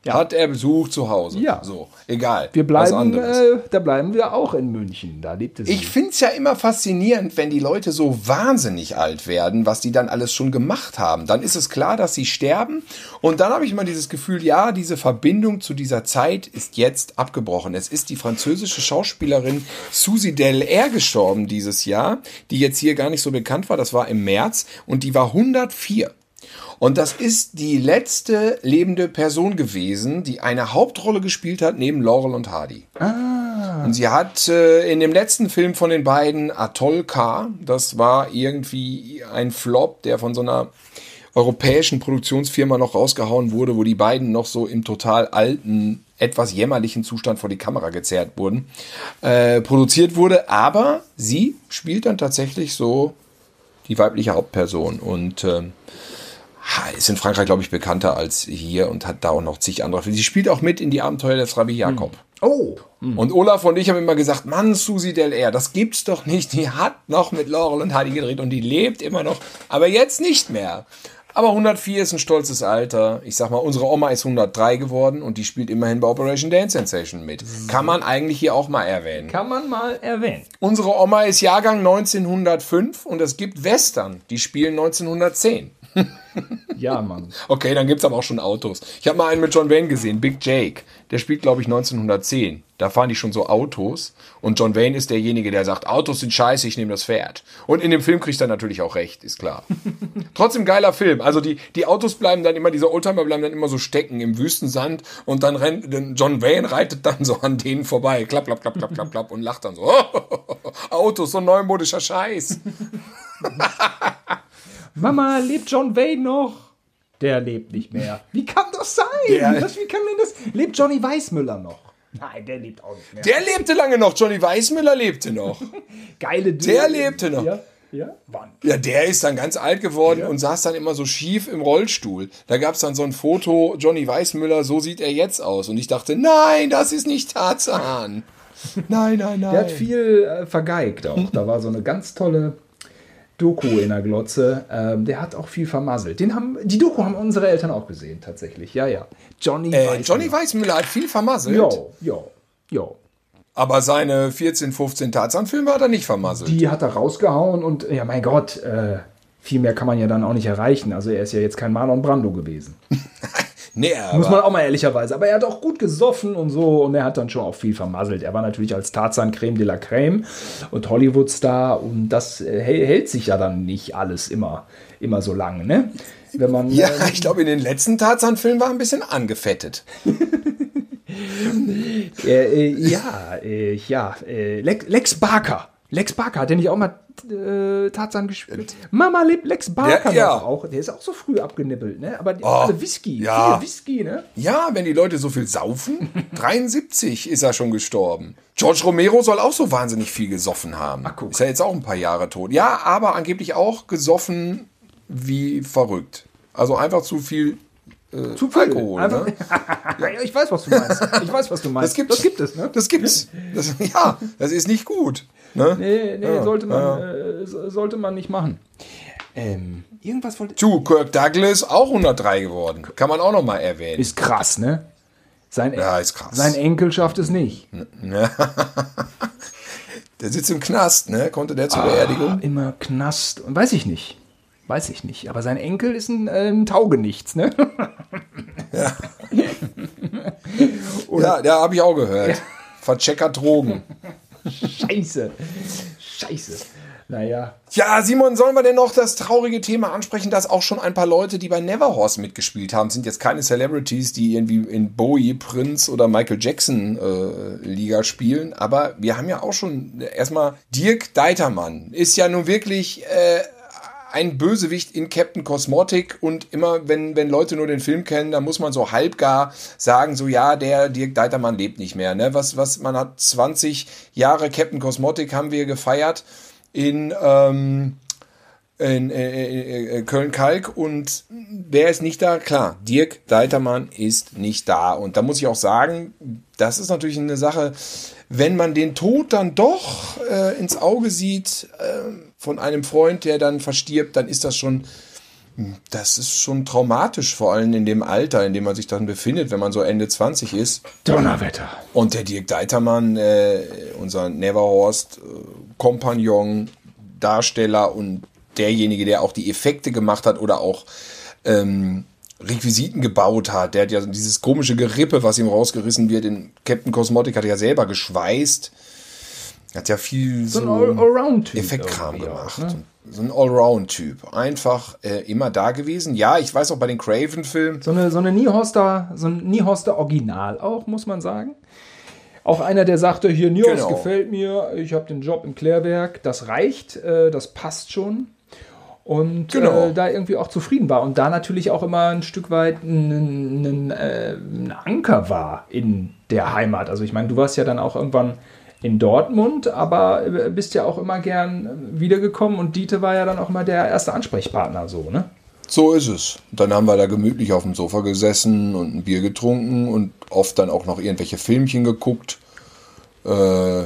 Ja. Hat er Besuch zu Hause. Ja. So, egal. Wir bleiben, äh, da bleiben wir auch in München. Da lebte sie. Ich finde es ja immer faszinierend, wenn die Leute so wahnsinnig alt werden, was die dann alles schon gemacht haben. Dann ist es klar, dass sie sterben. Und dann habe ich immer dieses Gefühl, ja, diese Verbindung zu dieser Zeit ist jetzt abgebrochen. Es ist die französische Schauspielerin Susie Delair gestorben dieses Jahr, die jetzt hier gar nicht so bekannt war. Das war im März. Und die war 104. Und das ist die letzte lebende Person gewesen, die eine Hauptrolle gespielt hat neben Laurel und Hardy. Ah. Und sie hat äh, in dem letzten Film von den beiden Atoll K, das war irgendwie ein Flop, der von so einer europäischen Produktionsfirma noch rausgehauen wurde, wo die beiden noch so im total alten, etwas jämmerlichen Zustand vor die Kamera gezerrt wurden, äh, produziert wurde. Aber sie spielt dann tatsächlich so die weibliche Hauptperson und äh, ist in Frankreich, glaube ich, bekannter als hier und hat da auch noch zig andere. Sie spielt auch mit in die Abenteuer des Rabbi Jakob. Oh. Und Olaf und ich haben immer gesagt, Mann, Susi Del Air, das gibt's doch nicht. Die hat noch mit Laurel und Hardy gedreht und die lebt immer noch. Aber jetzt nicht mehr. Aber 104 ist ein stolzes Alter. Ich sag mal, unsere Oma ist 103 geworden und die spielt immerhin bei Operation Dance Sensation mit. Kann man eigentlich hier auch mal erwähnen. Kann man mal erwähnen. Unsere Oma ist Jahrgang 1905 und es gibt Western, die spielen 1910. Ja, Mann. Okay, dann gibt's aber auch schon Autos. Ich habe mal einen mit John Wayne gesehen, Big Jake. Der spielt, glaube ich, 1910. Da fahren die schon so Autos. Und John Wayne ist derjenige, der sagt, Autos sind scheiße, ich nehme das Pferd. Und in dem Film kriegt er natürlich auch recht, ist klar. Trotzdem geiler Film. Also die, die Autos bleiben dann immer, diese Oldtimer bleiben dann immer so stecken im Wüstensand. Und dann rennt, John Wayne reitet dann so an denen vorbei. Klapp, klapp, klapp, klapp, klapp, klapp. Und lacht dann so. Autos, so neumodischer Scheiß. Mama, lebt John Wayne noch? Der lebt nicht mehr. Wie kann das sein? Der- Was, wie kann denn das? Lebt Johnny Weissmüller noch? Nein, der lebt auch nicht mehr. Der lebte lange noch. Johnny Weissmüller lebte noch. Geile Der Dude. lebte noch. Ja, ja. Wann? Ja, der ist dann ganz alt geworden und saß dann immer so schief im Rollstuhl. Da gab's dann so ein Foto, Johnny Weissmüller, so sieht er jetzt aus. Und ich dachte, nein, das ist nicht Tarzan. Nein, nein, nein. Der hat viel äh, vergeigt auch. Da war so eine ganz tolle Doku in der Glotze. Ähm, der hat auch viel vermasselt. Den haben, die Doku haben unsere Eltern auch gesehen, tatsächlich. Ja, ja. Johnny äh, Weissmüller. Johnny Weissmüller hat viel vermasselt, Jo, jo, jo. aber seine 14, 15 Tarzan-Filme hat er nicht vermasselt. Die hat er rausgehauen und ja, mein Gott, äh, viel mehr kann man ja dann auch nicht erreichen. Also er ist ja jetzt kein Marlon Brando gewesen. nee, Muss man auch mal ehrlicherweise. Aber er hat auch gut gesoffen und so und er hat dann schon auch viel vermasselt. Er war natürlich als Tarzan Creme de la Creme und Hollywood-Star und das äh, hält sich ja dann nicht alles immer, immer so lange, ne? Wenn man, ja, äh, ich glaube, in den letzten Tarzan-Filmen war er ein bisschen angefettet. äh, äh, ja, äh, ja, äh, Lex, Lex Barker. Lex Barker, hat nicht auch mal äh, Tarzan gespielt? Mama lebt Lex Barker Der- ja. noch auch. Der ist auch so früh abgenippelt, ne? Aber die, Oh, alle Whisky, ja. viel Whisky, ne? Ja, wenn die Leute so viel saufen. 73 ist er schon gestorben. George Romero soll auch so wahnsinnig viel gesoffen haben. Ach. Ist ja jetzt auch ein paar Jahre tot. Ja, aber angeblich auch gesoffen wie verrückt. Also einfach zu viel äh, Zu viel. Alkohol. Einfach- Ne? ja, ich weiß, was du meinst. Ich weiß, was du meinst. Das gibt's. Das gibt es, ne? Das gibt's. Das, ja, das ist nicht gut. Ne? Nee, nee, Ja, sollte, man, ja. äh, so- sollte man nicht machen. Ähm, irgendwas wollte. Du, Kirk Douglas auch 103 geworden. Kann man auch noch mal erwähnen. Ist krass, ne? Sein, Ja, ist krass. Sein Enkel schafft es nicht. Der sitzt im Knast, ne? Konnte der zur Beerdigung? Immer Knast. Und weiß ich nicht. Weiß ich nicht. Aber sein Enkel ist ein, äh, ein Taugenichts, ne? Ja, ja habe ich auch gehört. Vercheckert Drogen. Scheiße. Scheiße. Naja. Ja, Simon, sollen wir denn noch das traurige Thema ansprechen, dass auch schon ein paar Leute, die bei Neverhorse mitgespielt haben, sind jetzt keine Celebrities, die irgendwie in Bowie, Prince oder Michael Jackson äh, Liga spielen, aber wir haben ja auch schon erstmal Dirk Deitermann ist ja nun wirklich äh, ein Bösewicht in Captain Cosmotic und immer, wenn, wenn Leute nur den Film kennen, dann muss man so halbgar sagen, so ja, der Dirk Deitermann lebt nicht mehr. Ne? Was, was, man hat 20 Jahre Captain Cosmotic haben wir gefeiert in ähm, in äh, äh, Köln-Kalk und wer ist nicht da? Klar, Dirk Deitermann ist nicht da. Und da muss ich auch sagen, das ist natürlich eine Sache, wenn man den Tod dann doch äh, ins Auge sieht äh, von einem Freund, der dann verstirbt, dann ist das schon, das ist schon traumatisch, vor allem in dem Alter, in dem man sich dann befindet, wenn man so Ende 20 ist. Donnerwetter. Und der Dirk Deitermann, äh, unser Neverhorst-Kompagnon, Darsteller und derjenige, der auch die Effekte gemacht hat oder auch ähm, Requisiten gebaut hat. Der hat ja dieses komische Gerippe, was ihm rausgerissen wird. In Captain Cosmotic hat er ja selber geschweißt. Hat ja viel so, so Effektkram gemacht. Auch, ne? So ein Allround-Typ. Einfach äh, immer da gewesen. Ja, ich weiß auch bei den Craven-Filmen. So eine, so eine Niehorster, so ein Niehorster Original auch, muss man sagen. Auch einer, der sagte, hier, Nios genau. gefällt mir, ich habe den Job im Klärwerk, das reicht, äh, das passt schon und genau. äh, da irgendwie auch zufrieden war und da natürlich auch immer ein Stück weit ein, ein, äh, ein, Anker war in der Heimat. Also ich meine, du warst ja dann auch irgendwann in Dortmund, aber äh, bist ja auch immer gern wiedergekommen und Diete war ja dann auch immer der erste Ansprechpartner so, ne? So ist es. Dann haben wir da gemütlich auf dem Sofa gesessen und ein Bier getrunken und oft dann auch noch irgendwelche Filmchen geguckt. Äh,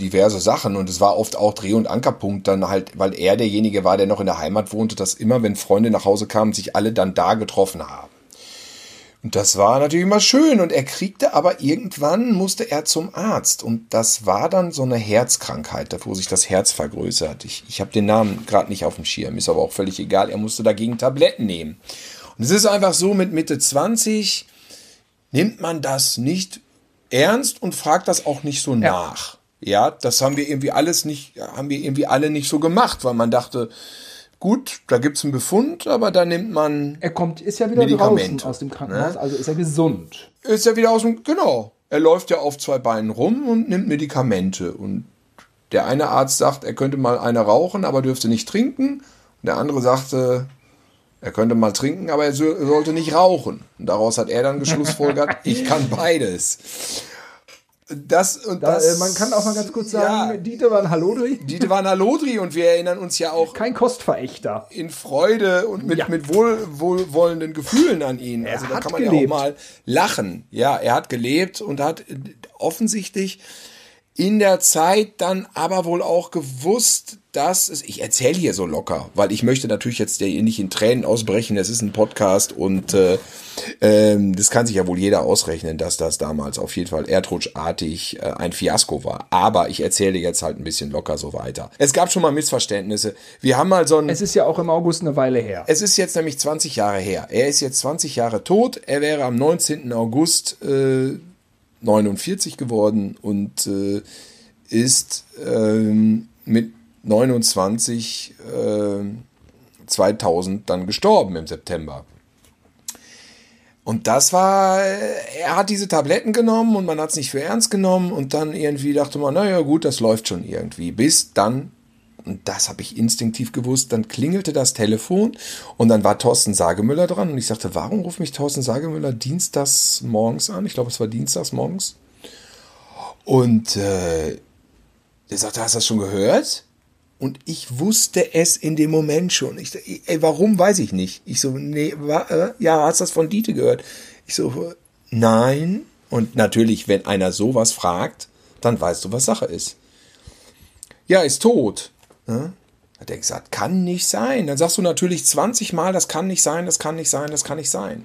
diverse Sachen und es war oft auch Dreh- und Ankerpunkt dann halt, weil er derjenige war, der noch in der Heimat wohnte, dass immer, wenn Freunde nach Hause kamen, sich alle dann da getroffen haben. Und das war natürlich immer schön und er kriegte aber irgendwann musste er zum Arzt und das war dann so eine Herzkrankheit, wo sich das Herz vergrößert. Ich, ich habe den Namen gerade nicht auf dem Schirm, ist aber auch völlig egal. Er musste dagegen Tabletten nehmen. Und es ist einfach so, mit Mitte 20 nimmt man das nicht ernst und fragt das auch nicht so ja. nach. Ja, das haben wir irgendwie alles nicht, haben wir irgendwie alle nicht so gemacht, weil man dachte, gut, da gibt's einen Befund, aber da nimmt man. Er kommt, ist ja wieder draußen aus dem Krankenhaus, ne? also ist er gesund. Ist ja wieder aus dem, genau. Er läuft ja auf zwei Beinen rum und nimmt Medikamente. Und der eine Arzt sagt, er könnte mal eine rauchen, aber dürfte nicht trinken. Und der andere sagte, er könnte mal trinken, aber er sollte nicht rauchen. Und daraus hat er dann geschlussfolgert, ich kann beides. Das und da, das. Äh, man kann auch mal ganz kurz sagen, ja, Dieter war ein Hallodri. Dieter war ein Hallodri und wir erinnern uns ja auch. Kein Kostverächter. In Freude und mit, ja. mit wohl, wohlwollenden Gefühlen an ihn. Er also da kann man gelebt. ja auch mal lachen. Ja, er hat gelebt und hat offensichtlich in der Zeit dann aber wohl auch gewusst, dass es, ich erzähle hier so locker, weil ich möchte natürlich jetzt nicht in Tränen ausbrechen, es ist ein Podcast und äh, ähm, das kann sich ja wohl jeder ausrechnen, dass das damals auf jeden Fall erdrutschartig äh, ein Fiasko war. Aber ich erzähle jetzt halt ein bisschen locker so weiter. Es gab schon mal Missverständnisse. Wir haben mal so ein... Es ist ja auch im August eine Weile her. Es ist jetzt nämlich 20 Jahre her. Er ist jetzt 20 Jahre tot. Er wäre am 19. August äh, 49 geworden und äh, ist ähm, mit 29 äh, 2000 dann gestorben im September. Und das war, er hat diese Tabletten genommen und man hat es nicht für ernst genommen und dann irgendwie dachte man, naja gut, das läuft schon irgendwie. Bis dann, und das habe ich instinktiv gewusst, dann klingelte das Telefon und dann war Thorsten Sagemüller dran und ich sagte, warum ruft mich Thorsten Sagemüller dienstags morgens an? Ich glaube, es war dienstags morgens. Und äh, der sagte, hast du das schon gehört? Und ich wusste es in dem Moment schon. Ich, ey, warum weiß ich nicht. Ich so, nee, war, äh, ja, hast du das von Dieter gehört? Ich so, nein. Und natürlich, wenn einer sowas fragt, dann weißt du, was Sache ist. Ja, ist tot. Ne? Hat er gesagt, kann nicht sein. Dann sagst du natürlich 20 Mal, das kann nicht sein, das kann nicht sein, das kann nicht sein.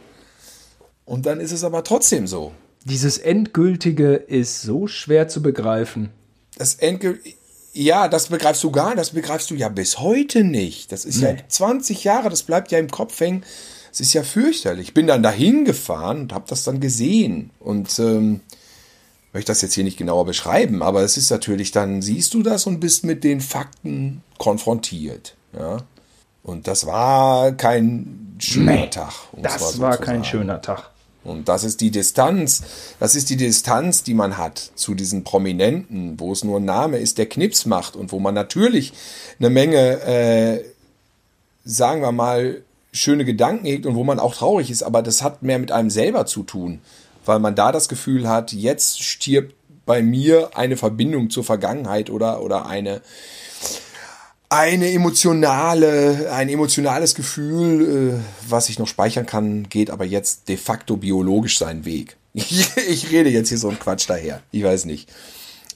Und dann ist es aber trotzdem so. Dieses Endgültige ist so schwer zu begreifen. Das Endgültige ja, das begreifst du gar, das begreifst du ja bis heute nicht. Das ist nee. ja 20 Jahre, das bleibt ja im Kopf hängen. Es ist ja fürchterlich. Ich bin dann dahin gefahren und habe das dann gesehen und ähm, möchte das jetzt hier nicht genauer beschreiben, aber es ist natürlich dann siehst du das und bist mit den Fakten konfrontiert. Ja, und das war kein schöner Tag. Um das so war kein schöner Tag. Und das ist die Distanz, das ist die Distanz, die man hat zu diesen Prominenten, wo es nur ein Name ist, der Knips macht und wo man natürlich eine Menge, äh, sagen wir mal, schöne Gedanken hegt und wo man auch traurig ist, aber das hat mehr mit einem selber zu tun, weil man da das Gefühl hat, jetzt stirbt bei mir eine Verbindung zur Vergangenheit oder, oder eine, eine emotionale, ein emotionales Gefühl, äh, was ich noch speichern kann, geht aber jetzt de facto biologisch seinen Weg. Ich, rede jetzt hier so einen Quatsch daher. Ich weiß nicht.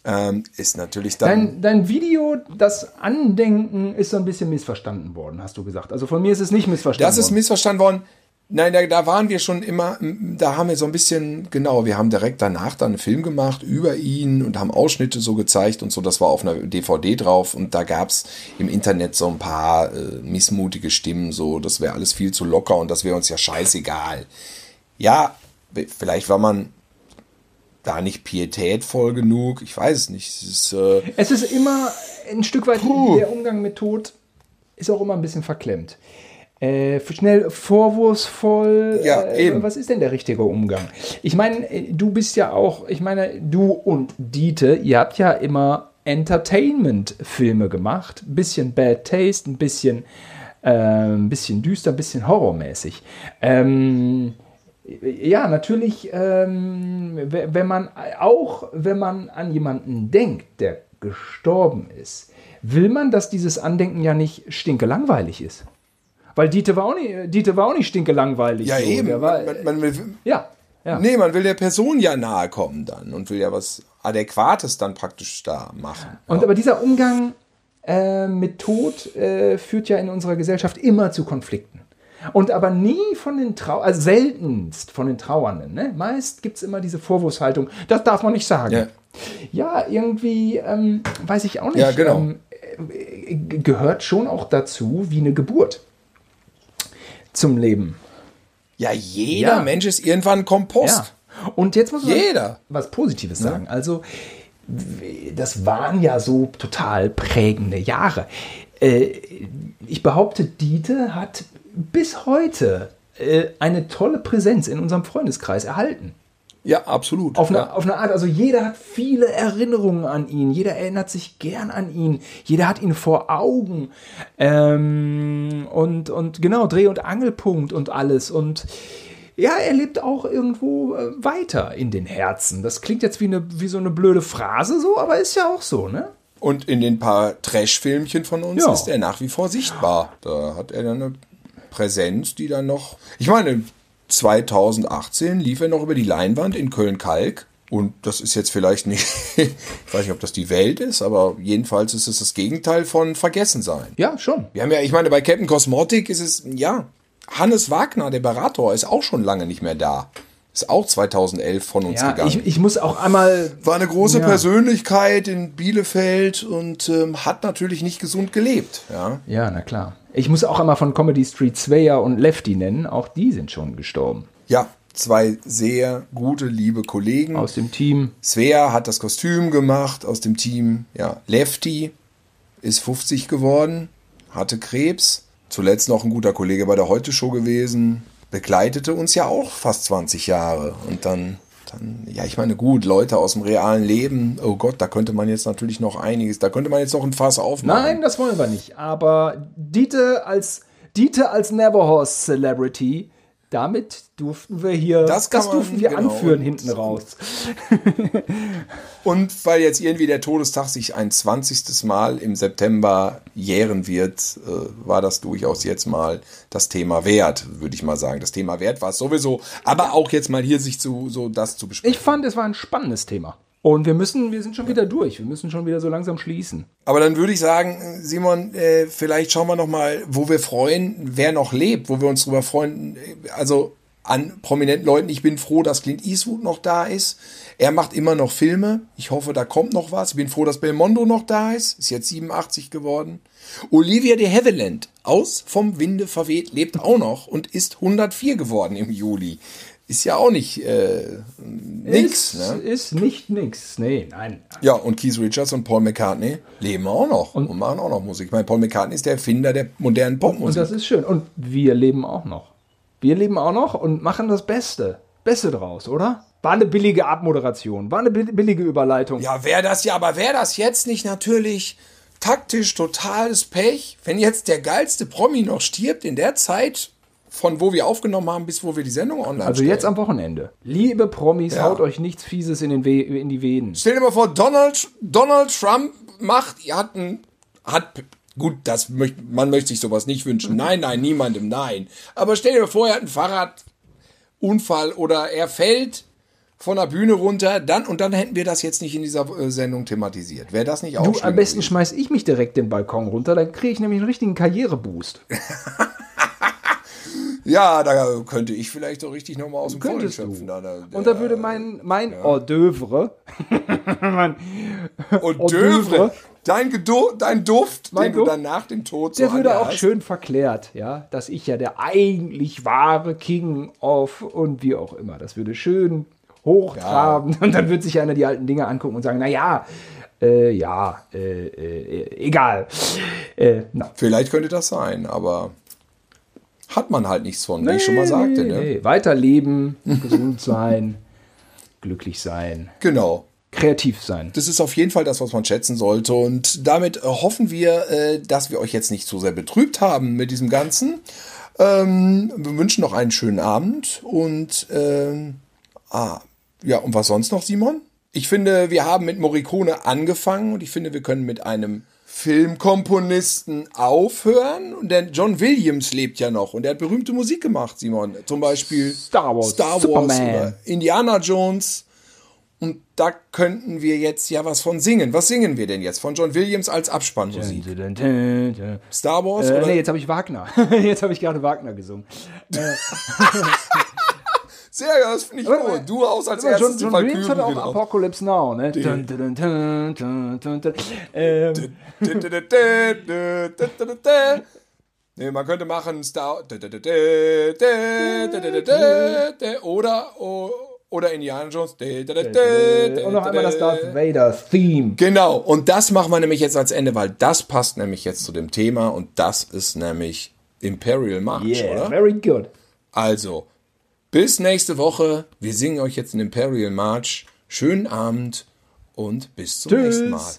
Ähm, ist natürlich dann. Dein, dein Video, das Andenken, ist so ein bisschen missverstanden worden, hast du gesagt. Also von mir ist es nicht missverstanden Das ist worden. missverstanden worden. Nein, da, da waren wir schon immer, da haben wir so ein bisschen, genau, wir haben direkt danach dann einen Film gemacht über ihn und haben Ausschnitte so gezeigt und so, das war auf einer DVD drauf und da gab's im Internet so ein paar äh, missmutige Stimmen, so, das wäre alles viel zu locker und das wäre uns ja scheißegal. Ja, vielleicht war man da nicht pietätvoll genug, ich weiß es nicht. Es ist, äh, Es ist immer ein Stück weit, Puh. der Umgang mit Tod ist auch immer ein bisschen verklemmt. Äh, schnell vorwurfsvoll. Ja, äh, eben. Was ist denn der richtige Umgang? Ich meine, äh, du bist ja auch, ich meine, du und Diete, ihr habt ja immer Entertainment-Filme gemacht. Ein bisschen Bad Taste, ein bisschen, äh, ein bisschen düster, ein bisschen horrormäßig. Ähm, ja, natürlich, ähm, we- wenn man auch wenn man an jemanden denkt, der gestorben ist, will man, dass dieses Andenken ja nicht stinkelangweilig ist. Weil Dieter war auch nicht, Dieter war auch nicht stinkelangweilig. ja, so. eben. War, man, man will, ja, ja. Nee, man will der Person ja nahe kommen dann und will ja was Adäquates dann praktisch da machen. Und aber dieser Umgang äh, mit Tod äh, führt ja in unserer Gesellschaft immer zu Konflikten. Und aber nie von den Trau also seltenst von den Trauernden. Ne? Meist gibt es immer diese Vorwurfshaltung, das darf man nicht sagen. Ja. Ja, irgendwie, ähm, weiß ich auch nicht, Ja, genau. ähm, äh, gehört schon auch dazu wie eine Geburt zum Leben. Ja, jeder Ja. Mensch ist irgendwann Kompost. Ja. Und jetzt muss man Jeder. was Positives sagen. Also, w- das waren ja so total prägende Jahre. Äh, Ich behaupte, Diete hat bis heute äh, eine tolle Präsenz in unserem Freundeskreis erhalten. Ja, absolut. Auf eine, ja. auf eine Art, also jeder hat viele Erinnerungen an ihn, jeder erinnert sich gern an ihn, jeder hat ihn vor Augen. Ähm, und, und genau, Dreh- und Angelpunkt und alles. Und ja, er lebt auch irgendwo äh, weiter in den Herzen. Das klingt jetzt wie, eine, wie so eine blöde Phrase, so, aber ist ja auch so, ne? Und in den paar Trash-Filmchen von uns Ja. ist er nach wie vor sichtbar. Da hat er dann eine Präsenz, die dann noch. Ich meine, 2018 lief er noch über die Leinwand in Köln-Kalk. Und das ist jetzt vielleicht nicht, ich weiß nicht, ob das die Welt ist, aber jedenfalls ist es das Gegenteil von Vergessen sein. Ja, schon. Wir haben ja, ich meine, bei Captain Cosmotic ist es, ja, Hannes Wagner, der Berater, ist auch schon lange nicht mehr da. Ist auch 2011 von uns Ja, gegangen. ich, ich muss auch einmal. war eine große Ja. Persönlichkeit in Bielefeld und ähm, hat natürlich nicht gesund gelebt. Ja. Ja, na klar. Ich muss auch einmal von Comedy Street Swayer und Lefty nennen. Auch die sind schon gestorben. ja, zwei sehr gute, liebe Kollegen. Aus dem Team. Svea hat das Kostüm gemacht aus dem Team. Ja, Lefty ist 50 geworden, hatte Krebs. Zuletzt noch ein guter Kollege bei der Heute-Show gewesen. Begleitete uns ja auch fast 20 Jahre. Und dann, dann, ja, ich meine, gut, Leute aus dem realen Leben. Oh Gott, da könnte man jetzt natürlich noch einiges, da könnte man jetzt noch ein Fass aufmachen. Nein, das wollen wir nicht. Aber Dieter als, Dieter als Neverhorse Celebrity, damit durften wir hier, Das man, durften wir genau. anführen hinten raus. Und weil jetzt irgendwie der Todestag sich ein 20. Mal im September jähren wird, äh, war das durchaus jetzt mal das Thema wert, würde ich mal sagen. Das Thema wert war es sowieso, aber auch jetzt mal hier sich zu so das zu besprechen. Ich fand, es war ein spannendes Thema. Und wir müssen, wir sind schon wieder durch. Wir müssen schon wieder so langsam schließen. Aber dann würde ich sagen, Simon, äh, vielleicht schauen wir noch mal, wo wir freuen, wer noch lebt, wo wir uns drüber freuen. Also an prominenten Leuten. Ich bin froh, dass Clint Eastwood noch da ist. Er macht immer noch Filme. Ich hoffe, da kommt noch was. Ich bin froh, dass Belmondo noch da ist. Ist jetzt 87 geworden. Olivia de Havilland aus Vom Winde verweht lebt auch noch und ist 104 geworden im Juli. Ist ja auch nicht äh, nix. ist, Ne? ist nicht nix. Nee, nein. Ja, und Keith Richards und Paul McCartney leben auch noch und, machen auch noch Musik. Ich meine, Paul McCartney ist der Erfinder der modernen Und Popmusik. das ist schön. Und wir leben auch noch. Wir leben auch noch und machen das Beste. Beste draus, oder? War eine billige Abmoderation. War eine bi- billige Überleitung. Ja, wäre das ja, aber wäre das jetzt nicht natürlich taktisch totales Pech, wenn jetzt der geilste Promi noch stirbt in der Zeit, von wo wir aufgenommen haben, bis wo wir die Sendung online Also stellen. jetzt am Wochenende. Liebe Promis, Ja. haut euch nichts Fieses in, den We in die Venen. Stell dir mal vor, Donald, Donald Trump macht, hat, ein, hat Gut, das möcht, man möchte sich sowas nicht wünschen. Nein, nein, niemandem, nein. Aber stell dir vor, er hat einen Fahrradunfall oder er fällt von der Bühne runter, dann und dann hätten wir das jetzt nicht in dieser äh, Sendung thematisiert. Wäre das nicht auch Du, am besten gewesen? schmeiß ich mich direkt den Balkon runter, dann kriege ich nämlich einen richtigen Karriereboost. Ja, da könnte ich vielleicht so richtig nochmal aus dem Vollen Könntest du. schöpfen. Da, da, Und da würde mein, mein Hors d'oeuvre, mein Und Hors Dövre, dein, Gedo dein Duft, Mein den du Duft, dann nach dem Tod so der würde auch hast. schön verklärt, ja, dass ich ja der eigentlich wahre King of und wie auch immer. Das würde schön hochtraben und dann wird sich einer die alten Dinge angucken und sagen, na ja, äh, ja, äh, äh, egal. Äh, na. Vielleicht könnte das sein, aber hat man halt nichts von, wie ich schon mal sagte. Nee, Ne? nee. Weiterleben, gesund sein, glücklich sein, Genau. kreativ sein. Das ist auf jeden Fall das, was man schätzen sollte. Und damit äh, hoffen wir, äh, dass wir euch jetzt nicht so sehr betrübt haben mit diesem Ganzen. Ähm, wir wünschen noch einen schönen Abend und ähm, ah, ja, und was sonst noch, Simon? Ich finde, wir haben mit Morricone angefangen und ich finde, wir können mit einem Filmkomponisten aufhören. Und denn John Williams lebt ja noch und er hat berühmte Musik gemacht, Simon. Zum Beispiel Star Wars, Star Wars Superman. oder Indiana Jones. Und da könnten wir jetzt ja was von singen. Was singen wir denn jetzt? Von John Williams als Abspannmusik. Star Wars Äh, oder? nee, jetzt habe ich Wagner. jetzt habe ich gerade Wagner gesungen. Sehr, ja, das finde ich gut. Du haust als Aber erstes John, die John Williams hat auch drauf. Apocalypse Now, ne? Dun, dun, dun. Ähm, Nee, man könnte machen Star oder oder Indiana Jones und noch einmal das Darth Vader Theme. Genau, und das machen wir nämlich jetzt als Ende, weil das passt nämlich jetzt zu dem Thema und das ist nämlich Imperial March, Yeah, oder? very good. Also, bis nächste Woche. Wir singen euch jetzt den Imperial March. Schönen Abend und bis zum Tschüss. nächsten Mal.